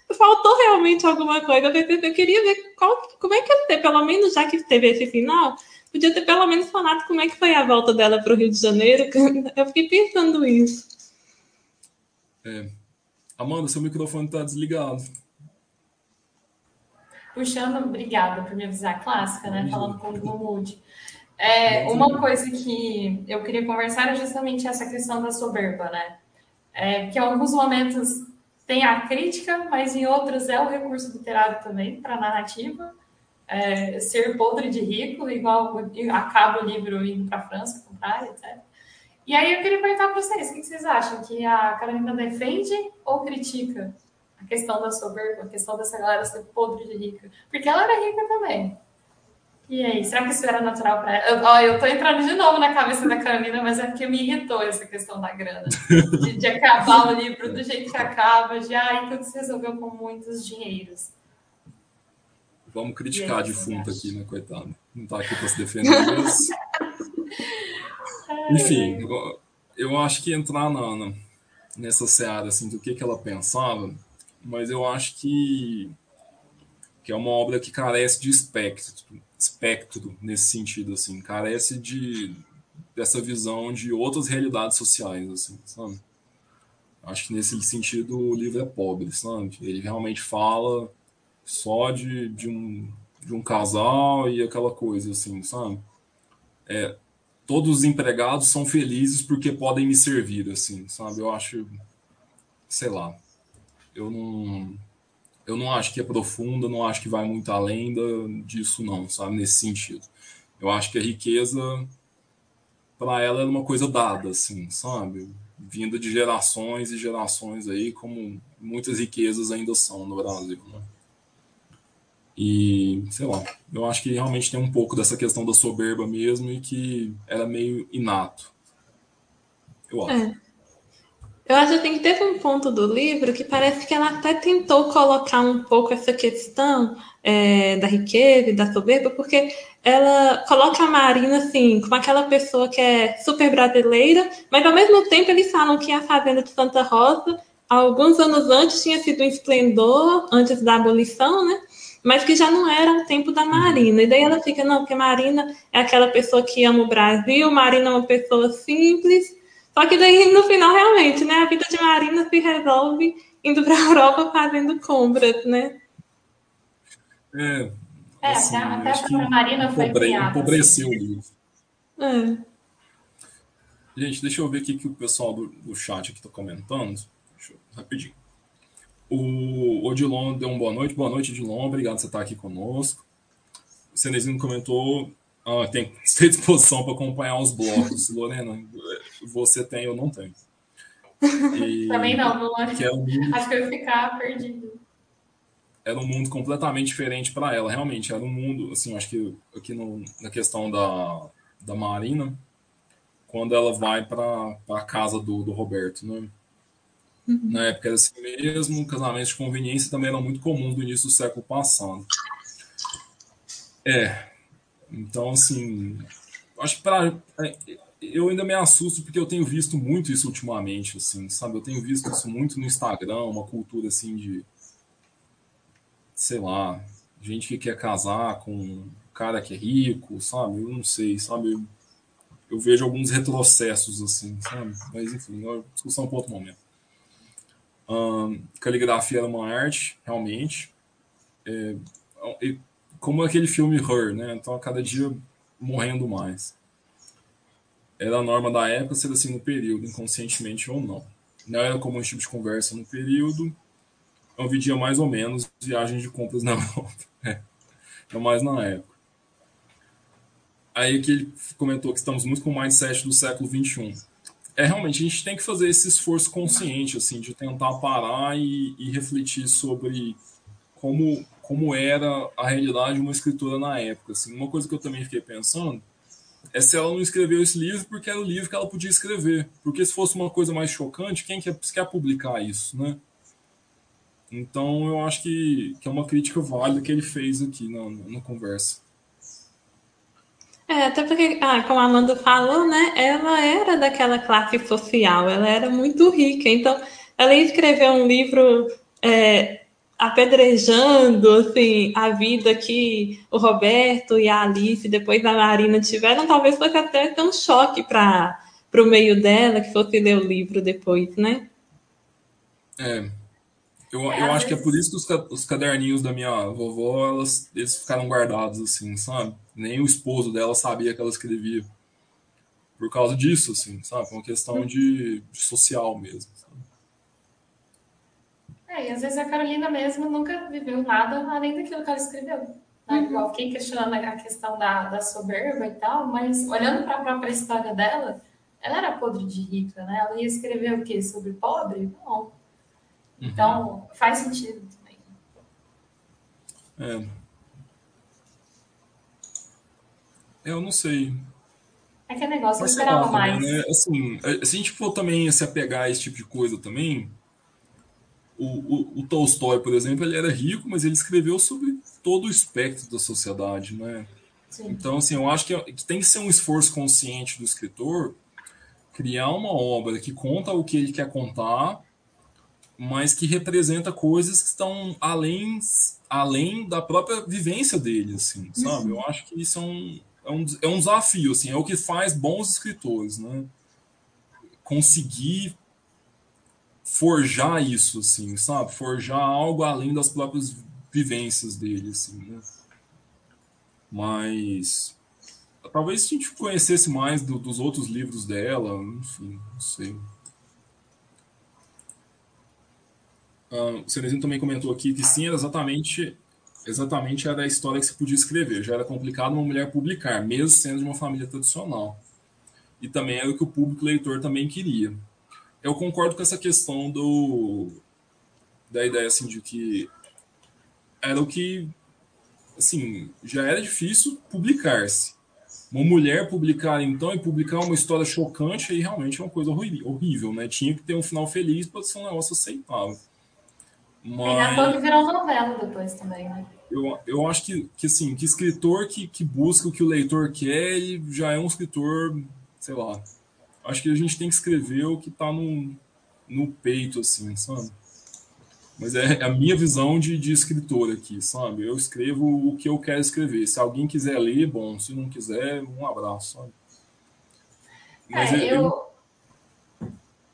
(laughs) faltou realmente alguma coisa. Eu, pensei, eu queria ver qual, como é que ia ter, pelo menos já que teve esse final, podia ter pelo menos falado como é que foi a volta dela para o Rio de Janeiro. (laughs) Eu fiquei pensando isso. É. Amanda, seu microfone está desligado. Puxando, obrigada por me avisar, clássica, né? Falando com o Mood. É, uma coisa que eu queria conversar é justamente essa questão da soberba, né? É, que em alguns momentos tem a crítica, mas em outros é o recurso literário também para a narrativa. É, ser podre de rico, igual acaba o livro indo para a França comprar, etc. E aí eu queria perguntar para vocês, o que vocês acham? Que a Carolina defende ou critica a questão da soberba, a questão dessa galera ser podre de rica? Porque ela era rica também. E aí, será que isso era natural para ela? Eu, ó, eu tô entrando de novo na cabeça da Carolina, mas é porque me irritou essa questão da grana. (laughs) De, de acabar o livro do jeito que acaba, de ai, tudo se resolveu com muitos dinheiros. Vamos criticar a defunta aqui, né, coitado. Não tá aqui para se defender, mas. (laughs) Enfim, eu, eu, acho que entrar na, na, nessa seara assim, do que, que ela pensava, mas eu acho que, que é uma obra que carece de espectro, espectro nesse sentido, assim, carece de dessa visão de outras realidades sociais, assim, sabe? Acho que nesse sentido o livro é pobre, sabe? Ele realmente fala só de, de, um, de um casal e aquela coisa, assim, sabe? É, todos os empregados são felizes porque podem me servir, assim, sabe? Eu acho, sei lá, eu não, eu não acho que é profunda, não acho que vai muito além da, disso, não, sabe? Nesse sentido. Eu acho que a riqueza, para ela, é uma coisa dada, assim, sabe? Vinda de gerações e gerações aí, como muitas riquezas ainda são no Brasil, né? E, sei lá, eu acho que realmente tem um pouco dessa questão da soberba mesmo e que era meio inato. Eu acho. É. Eu acho que teve um ponto do livro que parece que ela até tentou colocar um pouco essa questão é, da riqueza e da soberba, porque ela coloca a Marina assim, como aquela pessoa que é super brasileira, mas ao mesmo tempo eles falam que a fazenda de Santa Rosa, alguns anos antes, tinha sido um esplendor, antes da abolição, né? mas que já não era o tempo da Marina. E daí ela fica, não, porque Marina é aquela pessoa que ama o Brasil, Marina é uma pessoa simples. Só que daí, no final, realmente, né, a vida de Marina se resolve indo para a (laughs) Europa fazendo compras, né? É, é assim, até, até a Marina foi empobre, empobreceu assim. o É. Gente, deixa eu ver aqui que o pessoal do, do chat aqui está comentando. Deixa eu, rapidinho. O Odilon deu uma boa noite. Boa noite, Odilon. Obrigado por você estar aqui conosco. O Cenezino comentou ah, tem ter disposição para acompanhar os blocos. (laughs) Lorena, você tem, eu não tenho. (laughs) E, Também não, não acho. Que um mundo, acho que eu ia ficar perdido. Era um mundo completamente diferente para ela, realmente. Era um mundo, assim, acho que aqui no, na questão da, da Marina, quando ela vai para a casa do, do Roberto, né? Uhum. Na época era assim mesmo, casamentos de conveniência também eram muito comuns no início do século passado. É. Então, assim, acho que para. É, eu ainda me assusto porque eu tenho visto muito isso ultimamente, assim, sabe? Eu tenho visto isso muito no Instagram, uma cultura assim de. Sei lá, gente que quer casar com um cara que é rico, sabe? Eu não sei, sabe? Eu, vejo alguns retrocessos, assim, sabe? Mas, enfim, é discussão para outro momento. Um, caligrafia era uma arte, realmente. É, como aquele filme Her, né? Então, a cada dia morrendo mais. Era a norma da época ser assim no período, inconscientemente ou não. Não era como um tipo de conversa no período. Eu vidia mais ou menos viagens de compras na (laughs) Europa. É, mais na época. Aí que ele comentou que estamos muito com o mindset do século XXI é realmente a gente tem que fazer esse esforço consciente assim de tentar parar e, e, refletir sobre como como era a realidade de uma escritora na época assim uma coisa que eu também fiquei pensando se ela não escreveu esse livro porque era o livro que ela podia escrever. Porque se fosse uma coisa mais chocante quem quer, quer publicar isso né? Então eu acho que, que é uma crítica válida que ele fez aqui na, na conversa. É, até porque, ah, como a Amanda falou, né, ela era daquela classe social, ela era muito rica, então ela ia escrever um livro é, apedrejando assim, a vida que o Roberto e a Alice, depois da Marina, tiveram, talvez fosse até ter um choque para o meio dela, que fosse ler o livro depois, né? É. Eu, eu acho que é por isso que os, os caderninhos da minha vovó, elas, eles ficaram guardados, assim, sabe? Nem o esposo dela sabia que ela escrevia. Por causa disso, assim, sabe? Uma questão de, de social mesmo. É, e às vezes a Carolina mesmo nunca viveu nada além daquilo que ela escreveu. Né? Uhum. Igual fiquei questionando a questão da, da soberba e tal, mas olhando para a própria história dela, ela era podre de rica, né? Ela ia escrever o quê? Sobre pobre? Não. Uhum. Então, faz sentido também. É. Eu não sei. É que é negócio, eu esperava mais. Né? Assim, se a gente for também se apegar a esse tipo de coisa também, o, o, o, Tolstói, por exemplo, ele era rico, mas ele escreveu sobre todo o espectro da sociedade, né? Sim. Então, assim, eu acho que, que tem que ser um esforço consciente do escritor criar uma obra que conta o que ele quer contar, mas que representa coisas que estão além, além da própria vivência dele, assim, sabe? Uhum. Eu acho que isso é um, é um, é um desafio, assim, é o que faz bons escritores, né? Conseguir forjar isso, assim, sabe? Forjar algo além das próprias vivências dele, assim, né? Mas talvez se a gente conhecesse mais do, dos outros livros dela, enfim, não sei. Uh, o Cerezinho também comentou aqui que sim, era exatamente exatamente era a história que se podia escrever. Já era complicado uma mulher publicar, mesmo sendo de uma família tradicional. E também era o que o público leitor também queria eu concordo com essa questão do da ideia assim de que era o que assim já era difícil publicar-se. Uma mulher publicar então e publicar uma história chocante aí realmente é uma coisa horrível né? Tinha que ter um final feliz para ser um negócio aceitável. Mas é, que virou novela depois também né? Eu, eu acho que, que assim que escritor que, que busca o que o leitor quer ele já é um escritor sei lá acho que a gente tem que escrever o que está no, no peito, assim, sabe? Mas é a minha visão de, de escritor aqui, sabe? Eu escrevo o que eu quero escrever. Se alguém quiser ler, bom. Se não quiser, um abraço, sabe? Mas é, eu... eu...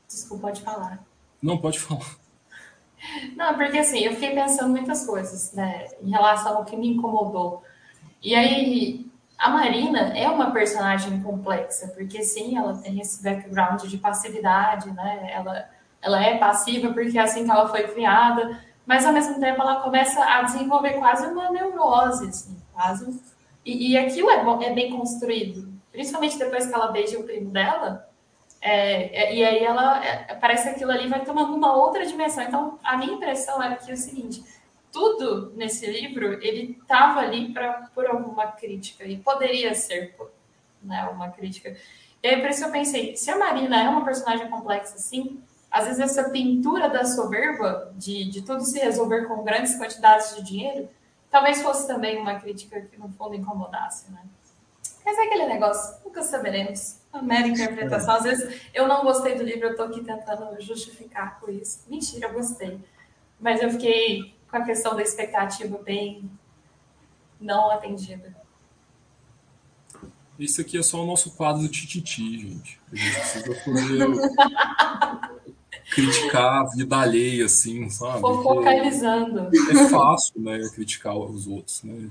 Desculpa, pode falar. Não, pode falar. Não, porque assim, eu fiquei pensando muitas coisas, né, em relação ao que me incomodou. E aí, a Marina é uma personagem complexa, porque sim, ela tem esse background de passividade, né? Ela, ela é passiva porque é assim que ela foi criada, mas ao mesmo tempo ela começa a desenvolver quase uma neurose, assim, quase. E, e aquilo é, é bem construído, principalmente depois que ela beija o primo dela. É, é, e aí ela é, parece que aquilo ali vai tomando uma outra dimensão. Então, a minha impressão era que é o seguinte: tudo nesse livro ele estava ali para por alguma crítica e poderia ser né, uma crítica. E aí por isso eu pensei, se a Marina é uma personagem complexa assim, às vezes essa pintura da soberba de, de tudo se resolver com grandes quantidades de dinheiro, talvez fosse também uma crítica que no fundo incomodasse, né? Mas é aquele negócio, nunca saberemos. Uma mera interpretação. Às vezes eu não gostei do livro, eu estou aqui tentando justificar com isso. Mentira, eu gostei. Mas eu fiquei com a questão da expectativa bem não atendida. Isso aqui é só o nosso quadro do Tititi, gente. A gente precisa poder (laughs) criticar a vida alheia, assim, sabe? Focalizando. É fácil, né, criticar os outros, né?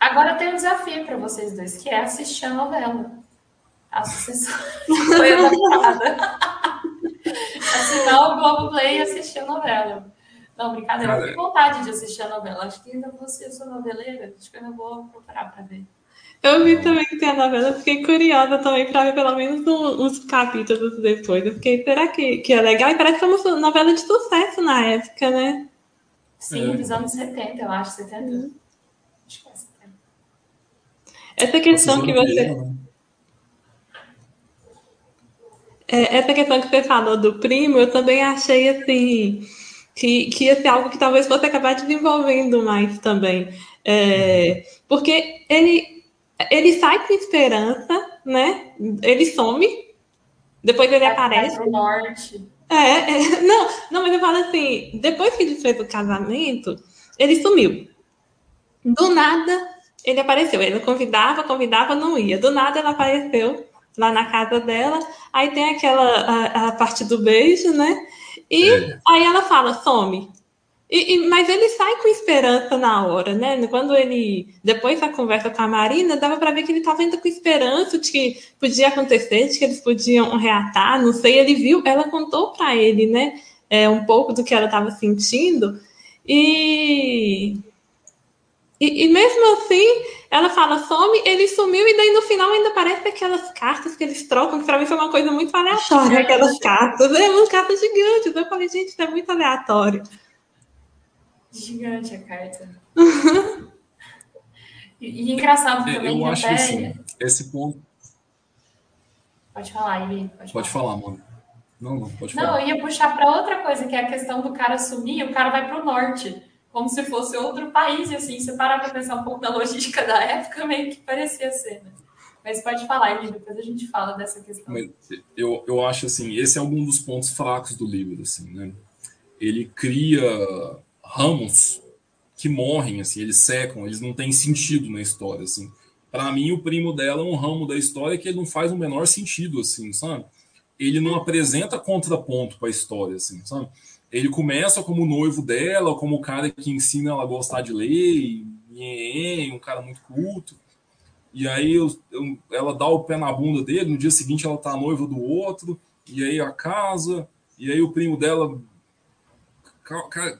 Agora tem um desafio para vocês dois, que é assistir a novela. A sucessão foi adaptada. Assinar o Globoplay e assistir a novela. Não, brincadeira. Cara, eu tenho vontade de assistir a novela. Acho que ainda vou ser sua noveleira. Acho que ainda vou procurar para ver. Eu vi também que tem a novela, fiquei curiosa também para ver pelo menos uns capítulos depois. Eu fiquei, será que, que é legal? E parece que é uma novela de sucesso na época, né? Sim, é. dos anos 70, eu acho, 70. Uhum. Acho que é 70. Essa questão que você. Né? É, essa questão que você falou do primo, eu também achei assim que, que ia ser algo que talvez fosse acabar desenvolvendo mais também. É, porque ele, ele sai com esperança, né? Ele some, depois ele vai, aparece. Pro norte. É, é, (laughs) não, não, mas eu falo assim, depois que desfez o casamento, ele sumiu. Do nada, ele apareceu. Ele convidava, convidava, não ia. Do nada, ela apareceu lá na casa dela. Aí tem aquela a, a parte do beijo, né? E é. aí ela fala, some. E, e, mas ele sai com esperança na hora, né? Quando ele, depois da conversa com a Marina, dava para ver que ele estava indo com esperança de que podia acontecer, de que eles podiam reatar, não sei. Ele viu, ela contou para ele, né? É, um pouco do que ela estava sentindo. E, e, e, mesmo assim, ela fala, some, ele sumiu, e daí no final ainda aparece aquelas cartas que eles trocam, que para mim foi uma coisa muito aleatória, aquelas cartas. É umas cartas gigantes. Eu falei, gente, isso é muito aleatório. Gigante a carta. (laughs) e, e, engraçado também. Eu acho até... que assim, esse ponto. Pode falar, Ivy. Pode, pode falar, falar mano. Não, não, pode falar. Não, eu ia puxar para outra coisa, que é a questão do cara sumir, o cara vai para o norte, como se fosse outro país, e assim, se parar para pensar um pouco na logística da época, meio que parecia ser, né? Mas pode falar, Ivy, depois a gente fala dessa questão. Eu, eu acho assim, esse é algum dos pontos fracos do livro, assim, né? Ele cria ramos que morrem, assim, eles secam, eles não têm sentido na história, assim. Para mim, o primo dela é um ramo da história que ele não faz o menor sentido, assim, sabe? Ele não apresenta contraponto para a história, assim, sabe? Ele começa como noivo dela, como o cara que ensina ela a gostar de ler, e, um cara muito culto. E aí eu, eu, ela dá o pé na bunda dele, no dia seguinte ela tá noiva do outro, e aí a casa, e aí o primo dela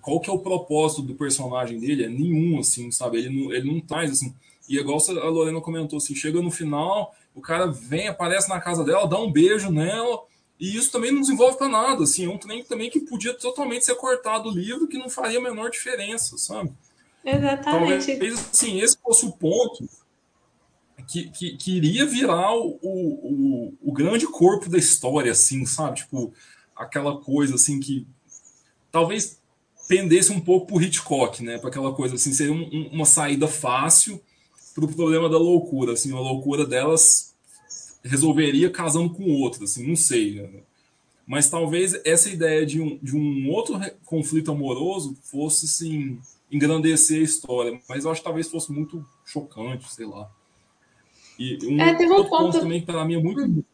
qual que é o propósito do personagem dele? É nenhum, assim, sabe? Ele não, ele não traz, assim. E igual a Lorena comentou, assim, chega no final, o cara vem, aparece na casa dela, dá um beijo nela, e isso também não desenvolve para nada, assim. É um trem também que podia totalmente ser cortado do livro, que não faria a menor diferença, sabe? Exatamente. Talvez, assim, esse fosse o ponto que, que, que iria virar o, o, o, grande corpo da história, assim, sabe? Tipo, aquela coisa, assim, que talvez pendesse um pouco por Hitchcock, né? Para aquela coisa assim, seria um, uma saída fácil para o problema da loucura, assim, a loucura delas resolveria casando com outro, assim, não sei. Né? Mas talvez essa ideia de um, de um outro conflito amoroso fosse, assim, engrandecer a história, mas eu acho que talvez fosse muito chocante, sei lá. E um, é, teve um outro ponto, ponto também que para mim é muito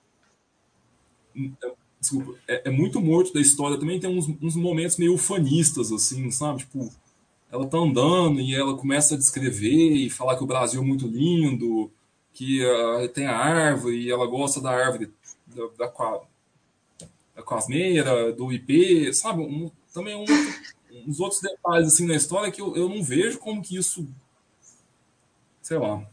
hum desculpa, é, é, muito morto da história. Também tem uns, uns momentos meio ufanistas, assim, sabe? Tipo, ela tá andando e ela começa a descrever e falar que o Brasil é muito lindo, que uh, tem a árvore e ela gosta da árvore da, da, da quasmeira, do IP, sabe? Um, também um, uns outros detalhes assim na história que eu, eu não vejo como que isso, sei lá,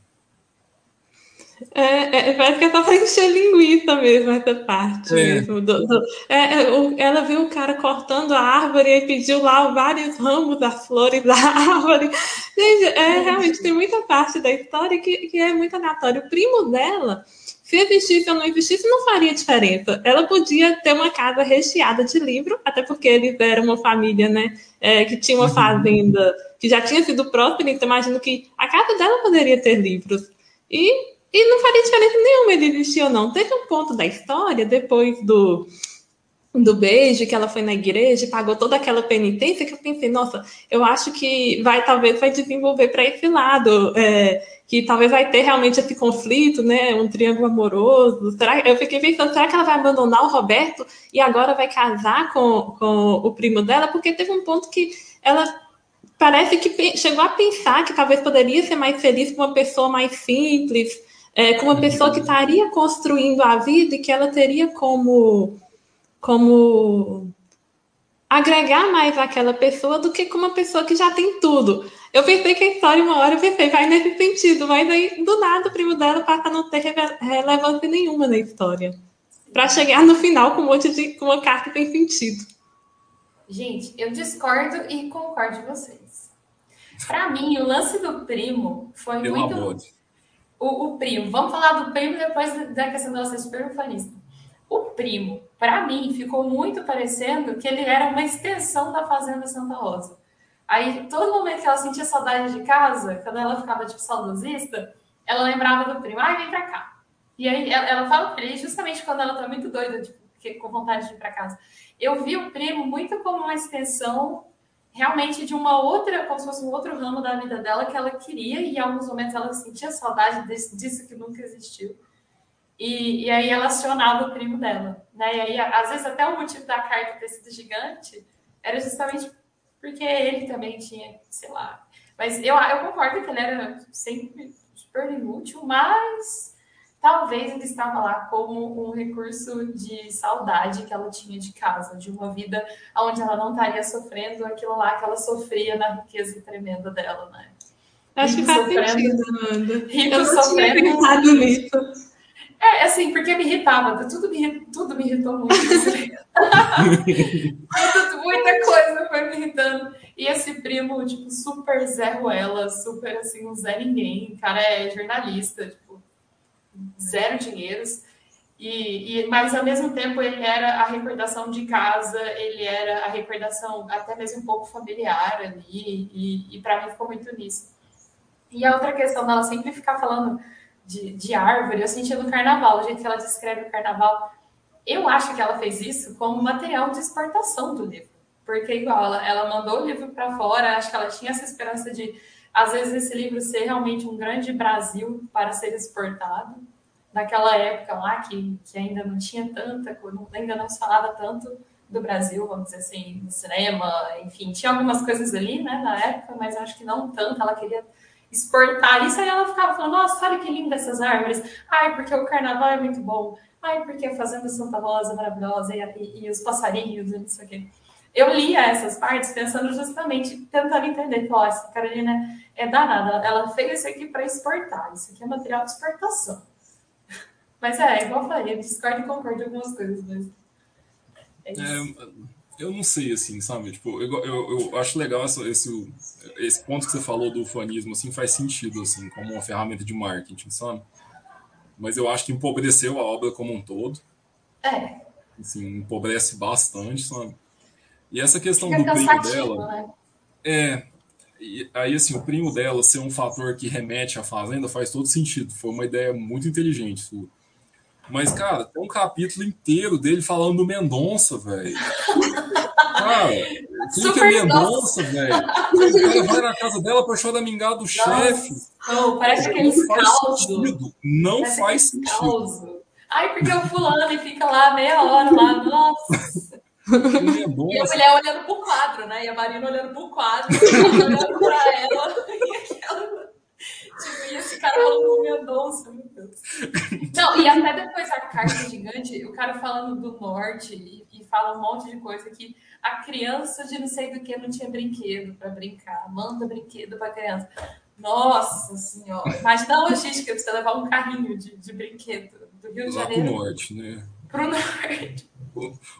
é, é, parece que é só para encher linguiça mesmo, essa parte é. mesmo. Do, do, é, é o, ela viu o cara cortando a árvore e pediu lá vários ramos das flores da (laughs) árvore. Gente, é, realmente tem muita parte da história que, que é muito aleatória. O primo dela, se existisse ou não existisse, não faria diferença. Ela podia ter uma casa recheada de livro, até porque eles eram uma família, né? É, que tinha uma uhum. fazenda que já tinha sido próspera, então imagino que a casa dela poderia ter livros. E e não faria diferença nenhuma ele existir ou não. Teve um ponto da história, depois do, do beijo, que ela foi na igreja e pagou toda aquela penitência, que eu pensei, nossa, eu acho que vai, talvez, vai desenvolver para esse lado, é, que talvez vai ter realmente esse conflito, né? Um triângulo amoroso. Será, eu fiquei pensando, será que ela vai abandonar o Roberto e agora vai casar com, com o primo dela? Porque teve um ponto que ela parece que chegou a pensar que talvez poderia ser mais feliz com uma pessoa mais simples, é, com uma pessoa que estaria construindo a vida e que ela teria como, como agregar mais àquela pessoa do que com uma pessoa que já tem tudo. Eu pensei que a história, uma hora, eu pensei, vai nesse sentido, mas aí, do nada, o primo dela passa a não ter relevância nenhuma na história. Para chegar no final com um monte de. com uma carta que tem sentido. Gente, eu discordo e concordo com vocês. Para mim, o lance do primo foi Pelo muito. Amor o, o, primo, vamos falar do primo depois da questão ser super ufanista. O primo, para mim, ficou muito parecendo que ele era uma extensão da Fazenda Santa Rosa. Aí, todo momento que ela sentia saudade de casa, quando ela ficava, tipo, saudosista, ela lembrava do primo, ai, vem pra cá. E aí, ela, ela fala pra ele justamente quando ela tá muito doida, tipo, com vontade de ir para casa. Eu vi o primo muito como uma extensão realmente de uma outra, como se fosse um outro ramo da vida dela que ela queria, e em alguns momentos ela sentia saudade desse, disso que nunca existiu. E, e aí ela acionava o primo dela. Né? E aí, às vezes, até o motivo da carta ter sido gigante era justamente porque ele também tinha, sei lá. Mas eu, eu concordo que ele era sempre super inútil, mas talvez ele estava lá como um recurso de saudade que ela tinha de casa, de uma vida onde ela não estaria sofrendo aquilo lá que ela sofria na riqueza tremenda dela, né? Acho que faz sentido, Amanda. Rico Eu não tinha sofrendo. pensado nisso. É, assim, porque me irritava, tudo me, tudo me irritou muito. Tudo- (laughs) muita coisa foi me irritando. E esse primo, tipo, super Zé Ruela, super, assim, um Zé Ninguém. O cara é jornalista, tipo, zero dinheiros. E, e, mas, ao mesmo tempo, ele era a recordação de casa, ele era a recordação até mesmo um pouco familiar ali. E, e para mim ficou muito nisso. E a outra questão dela sempre ficar falando de, de árvore, eu senti no carnaval, o jeito que ela descreve o carnaval. Eu acho que ela fez isso como material de exportação do livro. Porque, igual, ela, ela mandou o livro para fora, acho que ela tinha essa esperança de, às vezes, esse livro ser realmente um grande Brasil para ser exportado. Naquela época lá, que, que ainda não tinha tanta, ainda não se falava tanto do Brasil, vamos dizer assim, no cinema, enfim, tinha algumas coisas ali, né, na época, mas acho que não tanto, ela queria exportar isso, aí ela ficava falando, nossa, olha que linda essas árvores, ai, porque o carnaval é muito bom, ai, porque a Fazenda Santa Rosa é maravilhosa, e, e, e os passarinhos, e não sei o quê. Eu lia essas partes pensando justamente, tentando entender, pô, essa Carolina é danada, ela fez isso aqui para exportar, isso aqui é material de exportação. (laughs) Mas é, igual eu falei, eu discordo e concordo em algumas coisas, mas é isso. É, eu não sei, assim, sabe? Tipo, eu, eu, eu acho legal essa, esse, esse ponto que você falou do fanismo, assim, faz sentido, assim, como uma ferramenta de marketing, sabe? Mas eu acho que empobreceu a obra como um todo. É, Assim, empobrece bastante, sabe? E essa questão fica do primo dela, né? é. e aí, assim, o primo dela ser um fator que remete à fazenda faz todo sentido. Foi uma ideia muito inteligente sua. Mas, cara, tem um capítulo inteiro dele falando do Mendonça, velho. Cara, quem que é Mendonça, velho? O cara vai na casa dela pra choramingar do chefe. Não, parece aqueles Não faz sentido. Não Parece faz sentido. Ai, porque o fulano e fica lá meia hora lá, nossa. (laughs) O E a Mendonça, mulher olhando pro quadro, né? E a Marina olhando pro quadro, (laughs) olhando pra ela. E aquela. Tipo, e esse cara falando com Mendonça, meu Deus. Não, e até depois a carta gigante, o cara falando do norte e, e fala um monte de coisa que a criança de não sei do que não tinha brinquedo pra brincar. Manda brinquedo pra criança. Nossa senhora. Imagina a logística de você levar um carrinho de, de brinquedo do Rio de lá pro Janeiro norte, né? pro norte.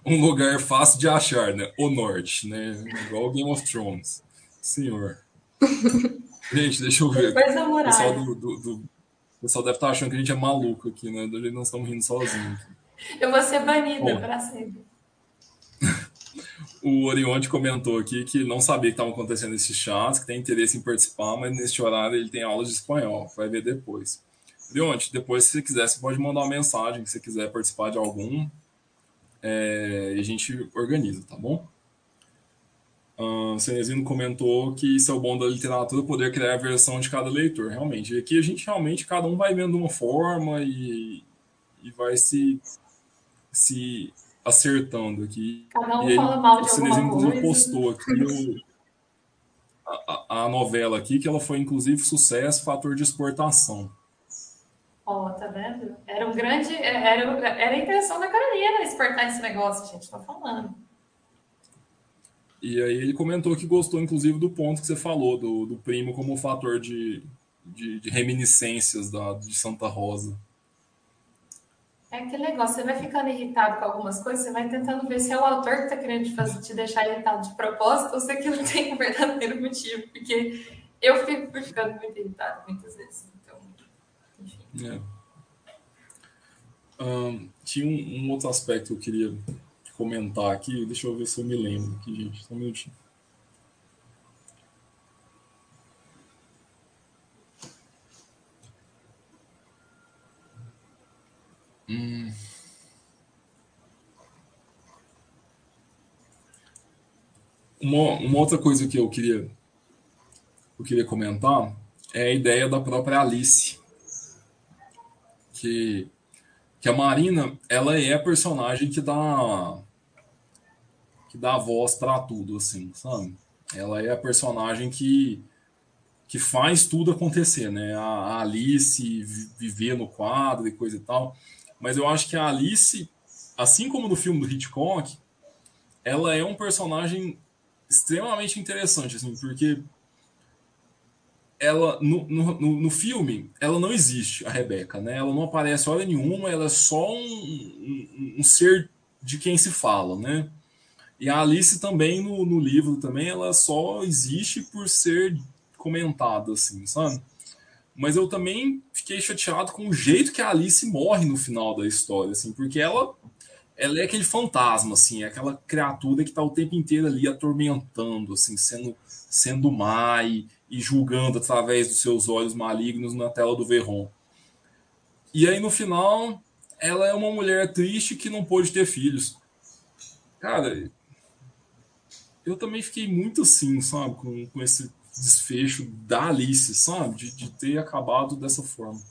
Um lugar fácil de achar, né? O norte, né? Igual Game of Thrones. Senhor. (laughs) Gente, deixa eu ver. Depois O pessoal, do, do- do- o pessoal deve estar achando que a gente é maluco aqui, né? Nós não estamos rindo sozinhos. Eu vou ser banida pra sempre. (laughs) O Orionte comentou aqui que não sabia que estavam acontecendo esses chats, que tem interesse em participar, mas neste horário ele tem aulas de espanhol. Vai ver depois. Orionte, depois, se você quiser, você pode mandar uma mensagem, se você quiser participar de algum, é, e a gente organiza, tá bom? O Cenezino comentou que isso é o bom da literatura, poder criar a versão de cada leitor, realmente. E aqui a gente realmente, cada um vai vendo de uma forma e, e vai se, se acertando aqui. Cada um E aí, fala mal o de Cenezino, alguma inclusive, coisa. postou aqui o- a, a- a novela aqui, que ela foi, inclusive, sucesso, fator de exportação. Ó, tá vendo? Era um grande. Era, era a intenção da Carolina exportar esse negócio, gente. Tô falando. E aí ele comentou que gostou, inclusive, do ponto que você falou, do, do primo como fator de, de, de reminiscências da, de Santa Rosa. É aquele negócio, você vai ficando irritado com algumas coisas, você vai tentando ver se é o autor que tá querendo te, fazer, te deixar irritado de propósito ou se aquilo (laughs) tem um verdadeiro motivo. Porque eu fico ficando muito irritado muitas vezes. É. Um, tinha um, um, outro aspecto que eu queria comentar aqui, deixa eu ver se eu me lembro aqui, gente, só um minutinho. Hum. Uma, uma outra coisa que eu queria, eu queria comentar é a ideia da própria Alice que, que a Marina, ela é a personagem que dá que dá voz para tudo, assim, sabe? Ela é a personagem que, que faz tudo acontecer, né? A, a Alice viver no quadro e coisa e tal. Mas eu acho que a Alice, assim como no filme do Hitchcock, ela é um personagem extremamente interessante, assim, porque ela no, no, no, filme ela não existe a Rebeca né? Ela não aparece hora nenhuma ela é só um, um, um, ser de quem se fala né? E a Alice também no, no livro também ela só existe por ser comentada assim sabe? Mas eu também fiquei chateado com o jeito que a Alice morre no final da história assim porque ela ela é aquele fantasma assim é aquela criatura que está o tempo inteiro ali atormentando assim sendo sendo má e, e julgando através dos seus olhos malignos na tela do Verron. E aí no final, ela é uma mulher triste que não pôde ter filhos. Cara, eu também fiquei muito assim, sabe, com, com esse desfecho da Alice, sabe, de, de ter acabado dessa forma.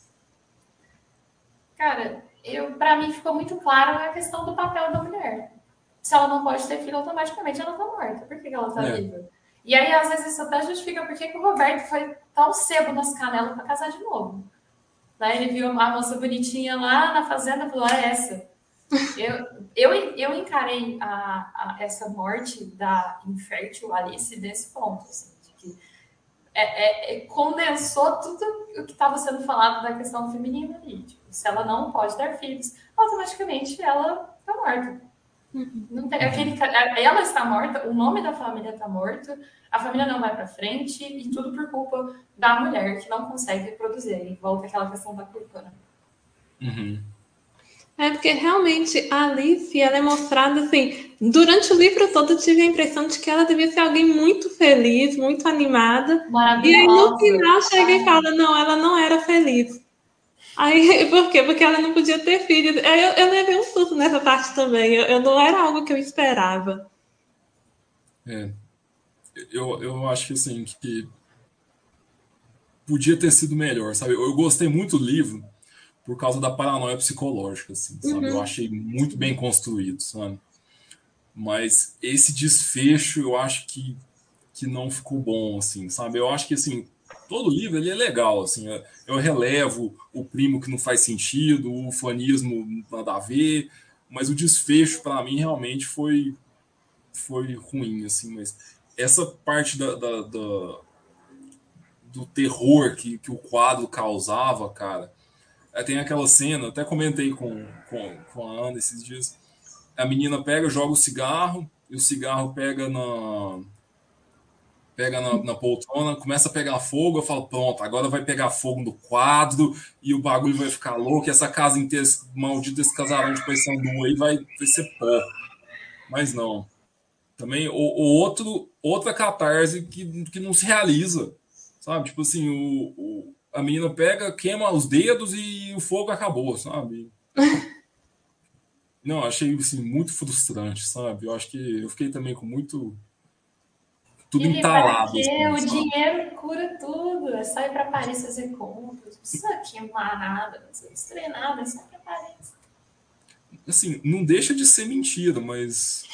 Cara, eu para mim ficou muito claro a questão do papel da mulher. Se ela não pode ter filho, automaticamente ela tá morta. Por que, que ela tá é. viva? E aí, às vezes, isso até justifica por que o Roberto foi tão cedo nas canelas para casar de novo. Daí ele viu uma moça bonitinha lá na fazenda e falou: é essa. Eu, eu, eu encarei a, a, essa morte da infértil Alice desse ponto, assim, de que é, é, é condensou tudo o que estava sendo falado da questão feminina ali. Tipo, se ela não pode ter filhos, automaticamente ela está morta. Não tem, aquele, ela está morta, o nome da família está morto, a família não vai para frente e tudo por culpa da mulher que não consegue reproduzir. E volta aquela questão da culpa. Né? Uhum. É porque realmente a Alice ela é mostrada assim. Durante o livro todo eu tive a impressão de que ela devia ser alguém muito feliz, muito animada. E aí no final chega e fala: não, ela não era feliz. Aí, (laughs) por quê? Porque ela não podia ter filhos. Eu, eu levei um susto nessa parte também. Eu, eu, não era algo que eu esperava. É. Eu, eu acho que assim, que podia ter sido melhor, sabe? Eu, eu gostei muito do livro por causa da paranoia psicológica, assim, sabe? Uhum. Eu achei muito bem construído, sabe? Mas esse desfecho eu acho que, que não ficou bom, assim, sabe? Eu acho que, assim, todo livro ele é legal, assim, eu relevo o primo que não faz sentido, o fanismo nada a ver, mas o desfecho para mim realmente foi foi ruim, assim, mas essa parte da, da, da do terror que, que o quadro causava, cara, é, tem aquela cena, até comentei com, com, com a Ana esses dias, a menina pega, joga o cigarro, e o cigarro pega na, pega na, na, poltrona, começa a pegar fogo, eu falo, pronto, agora vai pegar fogo no quadro e o bagulho vai ficar louco, e essa casa inteira, maldita, esse casarão de Paysandu aí vai, vai ser pó. Mas não. Também o, o, outro, outra catarse que, que não se realiza, sabe? Tipo assim, o, o, a menina pega, queima os dedos e o fogo acabou, sabe? (laughs) não, achei assim, muito frustrante, sabe? Eu acho que eu fiquei também com muito tudo Ele entalado. Porque assim, o sabe? dinheiro cura tudo. É só ir para Paris fazer compras. Não precisa queimar nada, não precisa destruir nada, é só para Paris. Assim, não deixa de ser mentira, mas.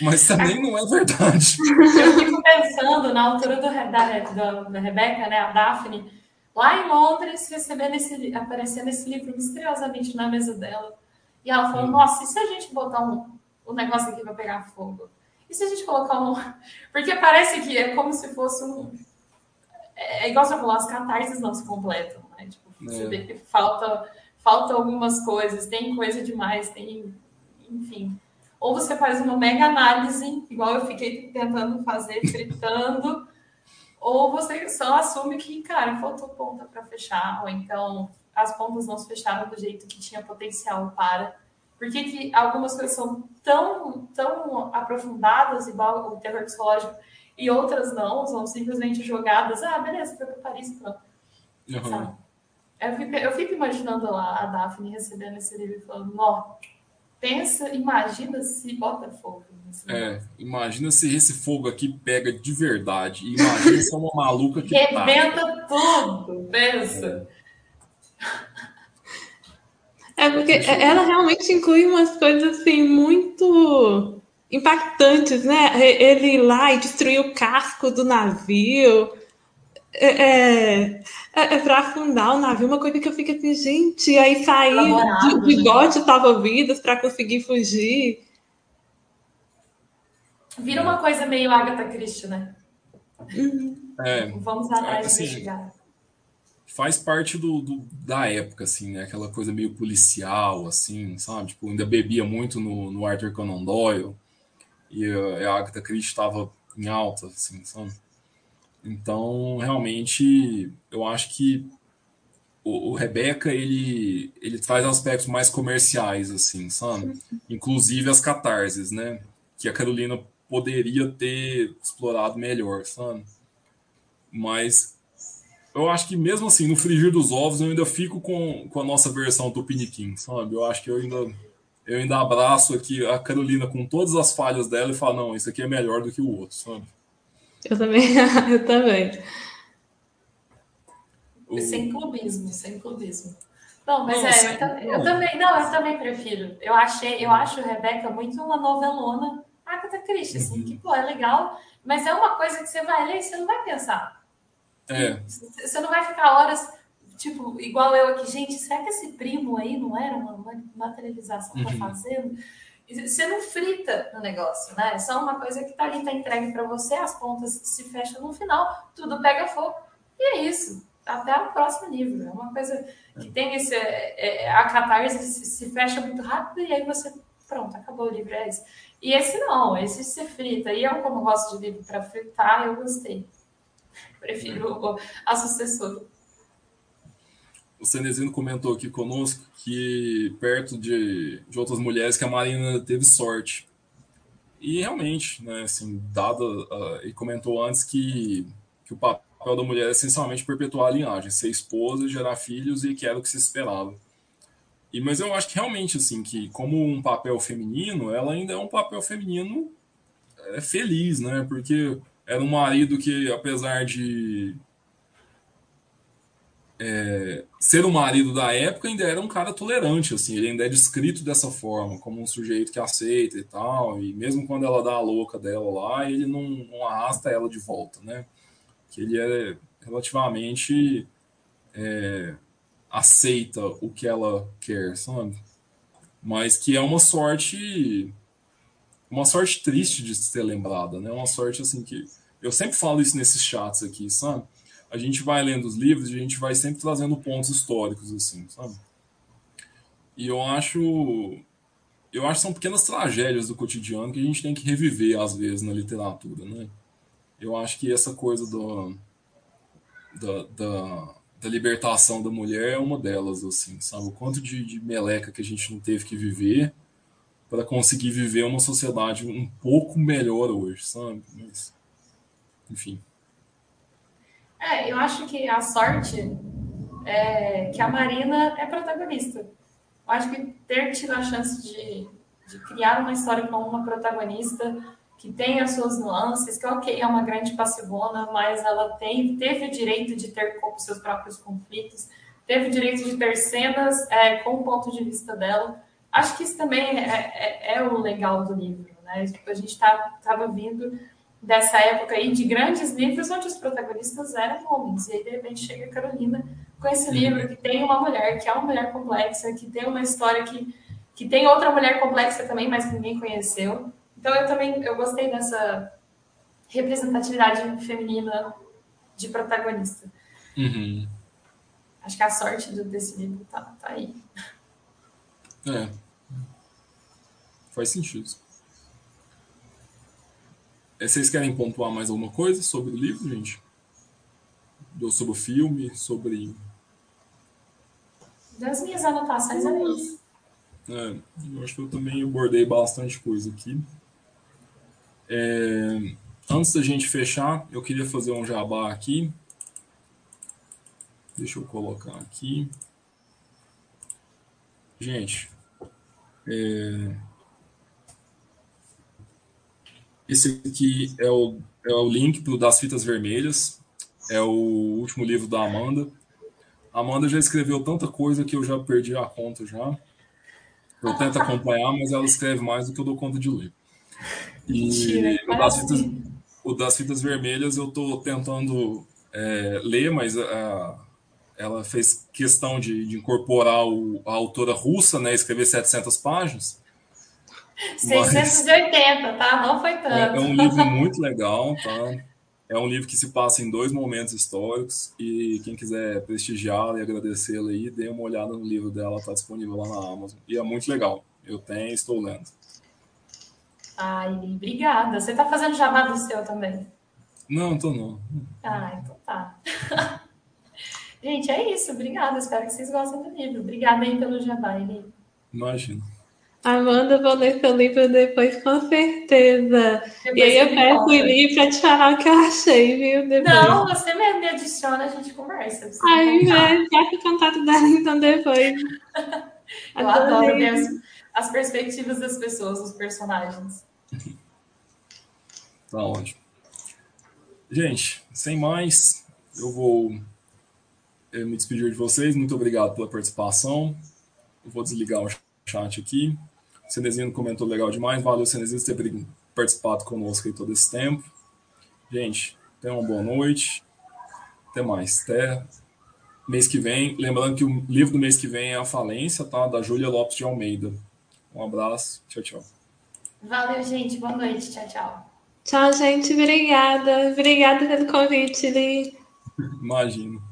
Mas também não é verdade. Eu fico pensando na altura do, da, da, da Rebeca, né, a Daphne, lá em Londres, recebendo esse, aparecendo esse livro misteriosamente na mesa dela. E ela falou: hum. Nossa, e se a gente botar um, um negócio aqui para pegar fogo? E se a gente colocar um. (laughs) Porque parece que é como se fosse um. É, é igual você falou, as catarses não se completam, né? Tipo, você é. vê que falta, falta algumas coisas, tem coisa demais, tem. Enfim. Ou você faz uma mega análise, igual eu fiquei tentando fazer, (laughs) fritando, ou você só assume que, cara, faltou ponta para fechar, ou então as pontas não se fecharam do jeito que tinha potencial para. Por que, que algumas coisas são tão, tão aprofundadas, igual o terror psicológico, e outras não, são simplesmente jogadas. Ah, beleza, foi para Paris, pronto. Uhum. Eu, fico, eu fico imaginando lá a Daphne recebendo esse livro e falando, ó, pensa, imagina se bota fogo. É, imagina se esse fogo aqui pega de verdade. Imagina se é uma maluca que. Rebenta tudo, pensa. É porque ela realmente inclui umas coisas assim muito impactantes, né? Ele ir lá e destruir o casco do navio. É, é, é, é para afundar o navio, uma coisa que eu fico assim, gente, aí sair o bigode né? salva-vidas para conseguir fugir. Vira uma coisa meio Agatha Christie, né? Uhum. É, Vamos atrás assim, investigar. Faz parte do, do, da época, assim, né? Aquela coisa meio policial, assim, sabe? Tipo, ainda bebia muito no, no Arthur Conan Doyle e a, a Agatha Christie estava em alta, assim, sabe? Então, realmente, eu acho que o, o Rebeca, ele, ele traz aspectos mais comerciais, assim, sabe? Inclusive as catarses, né? Que a Carolina poderia ter explorado melhor, sabe? Mas eu acho que mesmo assim, no frigir dos ovos, eu ainda fico com, com a nossa versão do Piniquim, sabe? Eu acho que eu ainda, eu ainda abraço aqui a Carolina com todas as falhas dela e falo, não, isso aqui é melhor do que o outro, sabe? Eu também, (laughs) eu também. O... Sem clubismo, sem clubismo. Não, mas é, eu, eu, também, não, eu também prefiro. Eu achei, eu acho Rebeca muito uma novelona Agatha Christie, assim, uhum. que, pô, é legal, mas é uma coisa que você vai ler e você não vai pensar. É. Você não vai ficar horas, tipo, igual eu aqui, gente, será que esse primo aí não era uma, materialização que tá uhum. fazendo? Você não frita no negócio, né? É só uma coisa que tá ali, tá entregue para você, as pontas se fecham no final, tudo pega fogo. E é isso. Até o próximo livro. É uma coisa que tem esse. É, é, a catarse se, se fecha muito rápido e aí você. Pronto, acabou o livro, é isso. E esse não, esse se frita. E eu, como gosto de livro para fritar, eu gostei. (laughs) Prefiro a sucessora. O Cenezino comentou aqui conosco que, perto de, de outras mulheres, que a Marina teve sorte. E realmente, né, assim, dado, uh, e comentou antes que, que o papel da mulher é essencialmente perpetuar a linhagem, ser esposa, gerar filhos e que era o que se esperava. E, mas eu acho que realmente, assim, que como um papel feminino, ela ainda é um papel feminino é, feliz, né? Porque era um marido que, apesar de é, ser o marido da época, ainda era um cara tolerante, assim, ele ainda é descrito dessa forma, como um sujeito que aceita e tal, e mesmo quando ela dá a louca dela lá, ele não, não arrasta ela de volta, né? Que ele é relativamente é, aceita o que ela quer, sabe? Mas que é uma sorte uma sorte triste de ser lembrada, né? Uma sorte assim que eu sempre falo isso nesses chats aqui, sabe? A gente vai lendo os livros e a gente vai sempre trazendo pontos históricos assim, sabe? E eu acho eu acho que são pequenas tragédias do cotidiano que a gente tem que reviver às vezes na literatura, né? Eu acho que essa coisa do da, da da libertação da mulher é uma delas, assim, sabe? O quanto de, de meleca que a gente não teve que viver para conseguir viver uma sociedade um pouco melhor hoje, sabe? Mas, enfim. É, eu acho que a sorte é que a Marina é protagonista. Eu acho que ter tido a chance de, de criar uma história com uma protagonista que tem as suas nuances, que ok, é uma grande passivona, mas ela tem, teve o direito de ter seus próprios conflitos, teve o direito de ter cenas é, com o ponto de vista dela. Acho que isso também é, é, é o legal do livro, né? A gente estava tá, vindo dessa época aí de grandes livros onde os protagonistas eram homens, e aí de repente chega a Carolina com esse livro que tem uma mulher, que é uma mulher complexa, que tem uma história que, que tem outra mulher complexa também, mas que ninguém conheceu. Então eu também eu gostei dessa representatividade feminina de protagonista. Uhum. Acho que a sorte do, desse livro tá, tá aí. É. Faz sentido. É, vocês querem pontuar mais alguma coisa sobre o livro, gente? Ou sobre o filme, sobre. Das minhas anotações é isso. É, eu acho que eu também abordei bastante coisa aqui. É, antes da gente fechar, eu queria fazer um jabá aqui. Deixa eu colocar aqui. Gente, É... Esse aqui é o, é o link pro das Fitas Vermelhas. É o último livro da Amanda. A Amanda já escreveu tanta coisa que eu já perdi a conta já. Eu tento acompanhar, mas ela escreve mais do que eu dou conta de ler. E Mentira, o, das fitas, o das fitas vermelhas eu estou tentando é, ler, mas a, ela fez questão de, de incorporar o, a autora russa, né, escrever 700 páginas. 680, tá? Não foi tanto. É, é um livro (laughs) muito legal, tá? É um livro que se passa em dois momentos históricos e quem quiser prestigiá-la e agradecê-la aí, dê uma olhada no livro dela, está disponível lá na Amazon. E é muito legal. Eu tenho e estou lendo. Ai, obrigada. Você está fazendo jabá do seu também? Não, tô não. Ah, então tá. (laughs) Gente, é isso. Obrigada. Espero que vocês gostem do livro. Obrigada aí pelo jabá, Eli. Imagina. Amanda, vou ler seu livro depois, com certeza. Depois e aí eu peço o. Eli para te falar o que eu achei, viu? Depois. Não, você mesmo me adiciona, a gente conversa. Contar. né? Já o contato dela, então depois. (laughs) Eu adoro Adorei. ver as, as perspectivas das pessoas, dos personagens. Tá ótimo. Gente, sem mais, eu vou me despedir de vocês. Muito obrigado pela participação. Eu vou desligar o chat aqui. Cenezino comentou legal demais. Valeu, Cenezino, por ter participado conosco aí todo esse tempo. Gente, tenham uma boa noite. Até mais. Até mês que vem. Lembrando que o livro do mês que vem é A Falência, tá? Da Júlia Lopes de Almeida. Um abraço. Tchau, tchau. Valeu, gente. Boa noite. Tchau, tchau. Tchau, gente. Obrigada. Obrigada pelo convite, Eli. Imagino.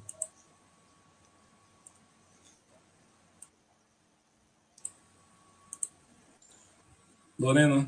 Lorena,